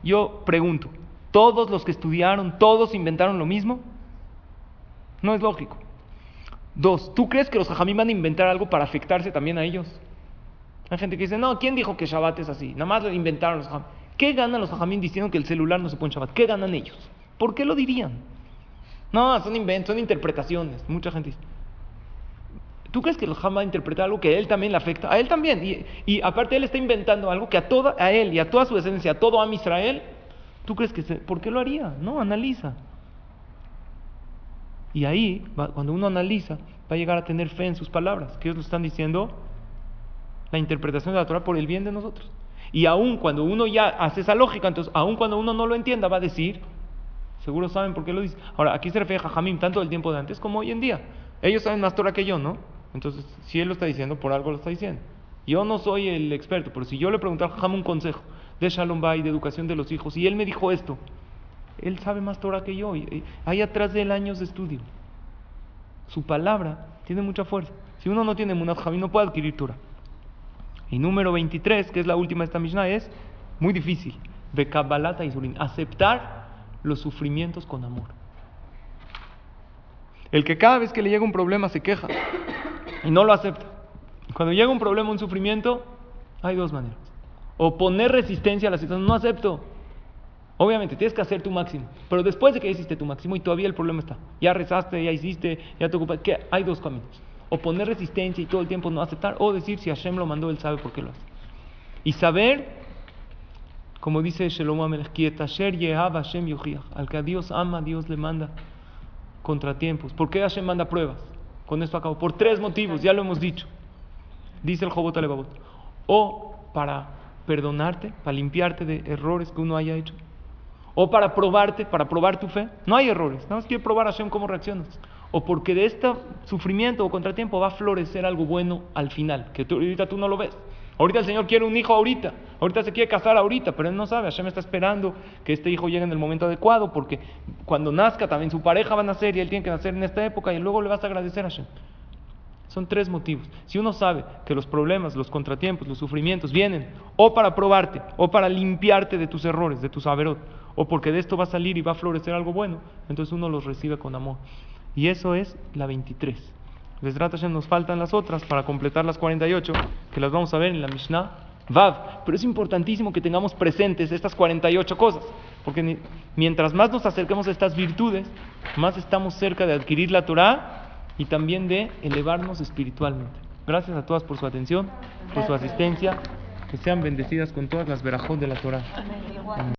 Yo pregunto, ¿todos los que estudiaron, todos inventaron lo mismo? No es lógico. Dos, ¿tú crees que los Jajamim van a inventar algo para afectarse también a ellos? Hay gente que dice, no, ¿quién dijo que Shabbat es así? Nada más lo inventaron los Jajamim. ¿Qué ganan los Jajamim diciendo que el celular no se pone Shabbat? ¿Qué ganan ellos? ¿Por qué lo dirían? No, son inventos, son interpretaciones. Mucha gente dice. ¿Tú crees que los Jajamim va a interpretar algo que a él también le afecta? A él también. Y, y aparte él está inventando algo que a, toda, a él y a toda su descendencia, a todo Am Israel, ¿tú crees que se, por qué lo haría? No, analiza. Y ahí, cuando uno analiza, va a llegar a tener fe en sus palabras, que ellos lo están diciendo la interpretación de la Torah por el bien de nosotros. Y aún cuando uno ya hace esa lógica, entonces, aún cuando uno no lo entienda, va a decir, seguro saben por qué lo dice. Ahora, aquí se refiere a Jajamim, tanto del tiempo de antes como hoy en día. Ellos saben más Torah que yo, ¿no? Entonces, si él lo está diciendo, por algo lo está diciendo. Yo no soy el experto, pero si yo le pregunté al Jajam un consejo de Shalom Bay, de educación de los hijos, y él me dijo esto, él sabe más Torah que yo. y- hay atrás de él años de estudio. Su palabra tiene mucha fuerza. Si uno no tiene Munat Jamim, no puede adquirir Torah. Y número 23, que es la última de esta Mishnah, es muy difícil. Bekabalata y Surin. Aceptar los sufrimientos con amor. El que cada vez que le llega un problema se queja y no lo acepta. Cuando llega un problema, un sufrimiento, hay dos maneras. O poner resistencia a la situación, no acepto. Obviamente, tienes que hacer tu máximo. Pero después de que hiciste tu máximo y todavía el problema está, ya rezaste, ya hiciste, ya te ocupas, ¿qué? Hay dos caminos. O poner resistencia y todo el tiempo no aceptar, o decir si Hashem lo mandó, él sabe por qué lo hace. Y saber, como dice Shalom Amelech, "Ki et asher yehav Hashem yochiach". al que a Dios ama, Dios le manda contratiempos. ¿Por qué Hashem manda pruebas? Con esto acabo. Por tres motivos, ya lo hemos dicho. Dice el Jobot Alevabot. O para perdonarte, para limpiarte de errores que uno haya hecho. O para probarte, para probar tu fe. No hay errores. Nada más quiere probar a Hashem cómo reaccionas. O porque de este sufrimiento o contratiempo va a florecer algo bueno al final, que tú- ahorita tú no lo ves. Ahorita el Señor quiere un hijo ahorita. Ahorita se quiere casar ahorita, pero él no sabe. Hashem está esperando que este hijo llegue en el momento adecuado, porque cuando nazca también su pareja va a nacer y él tiene que nacer en esta época y luego le vas a agradecer a Hashem. Son tres motivos. Si uno sabe que los problemas, los contratiempos, los sufrimientos vienen o para probarte, o para limpiarte de tus errores, de tus averot, o porque de esto va a salir y va a florecer algo bueno, entonces uno los recibe con amor. Y eso es la 23. Besrat Hashem nos faltan las otras para completar las 48, que las vamos a ver en la Mishnah Vav. Pero es importantísimo que tengamos presentes estas 48 cosas, porque ni- mientras más nos acerquemos a estas virtudes, más estamos cerca de adquirir la Torah y también de elevarnos espiritualmente. Gracias a todas por su atención, por su asistencia. Que sean bendecidas con todas las verajot de la Torah. Amén.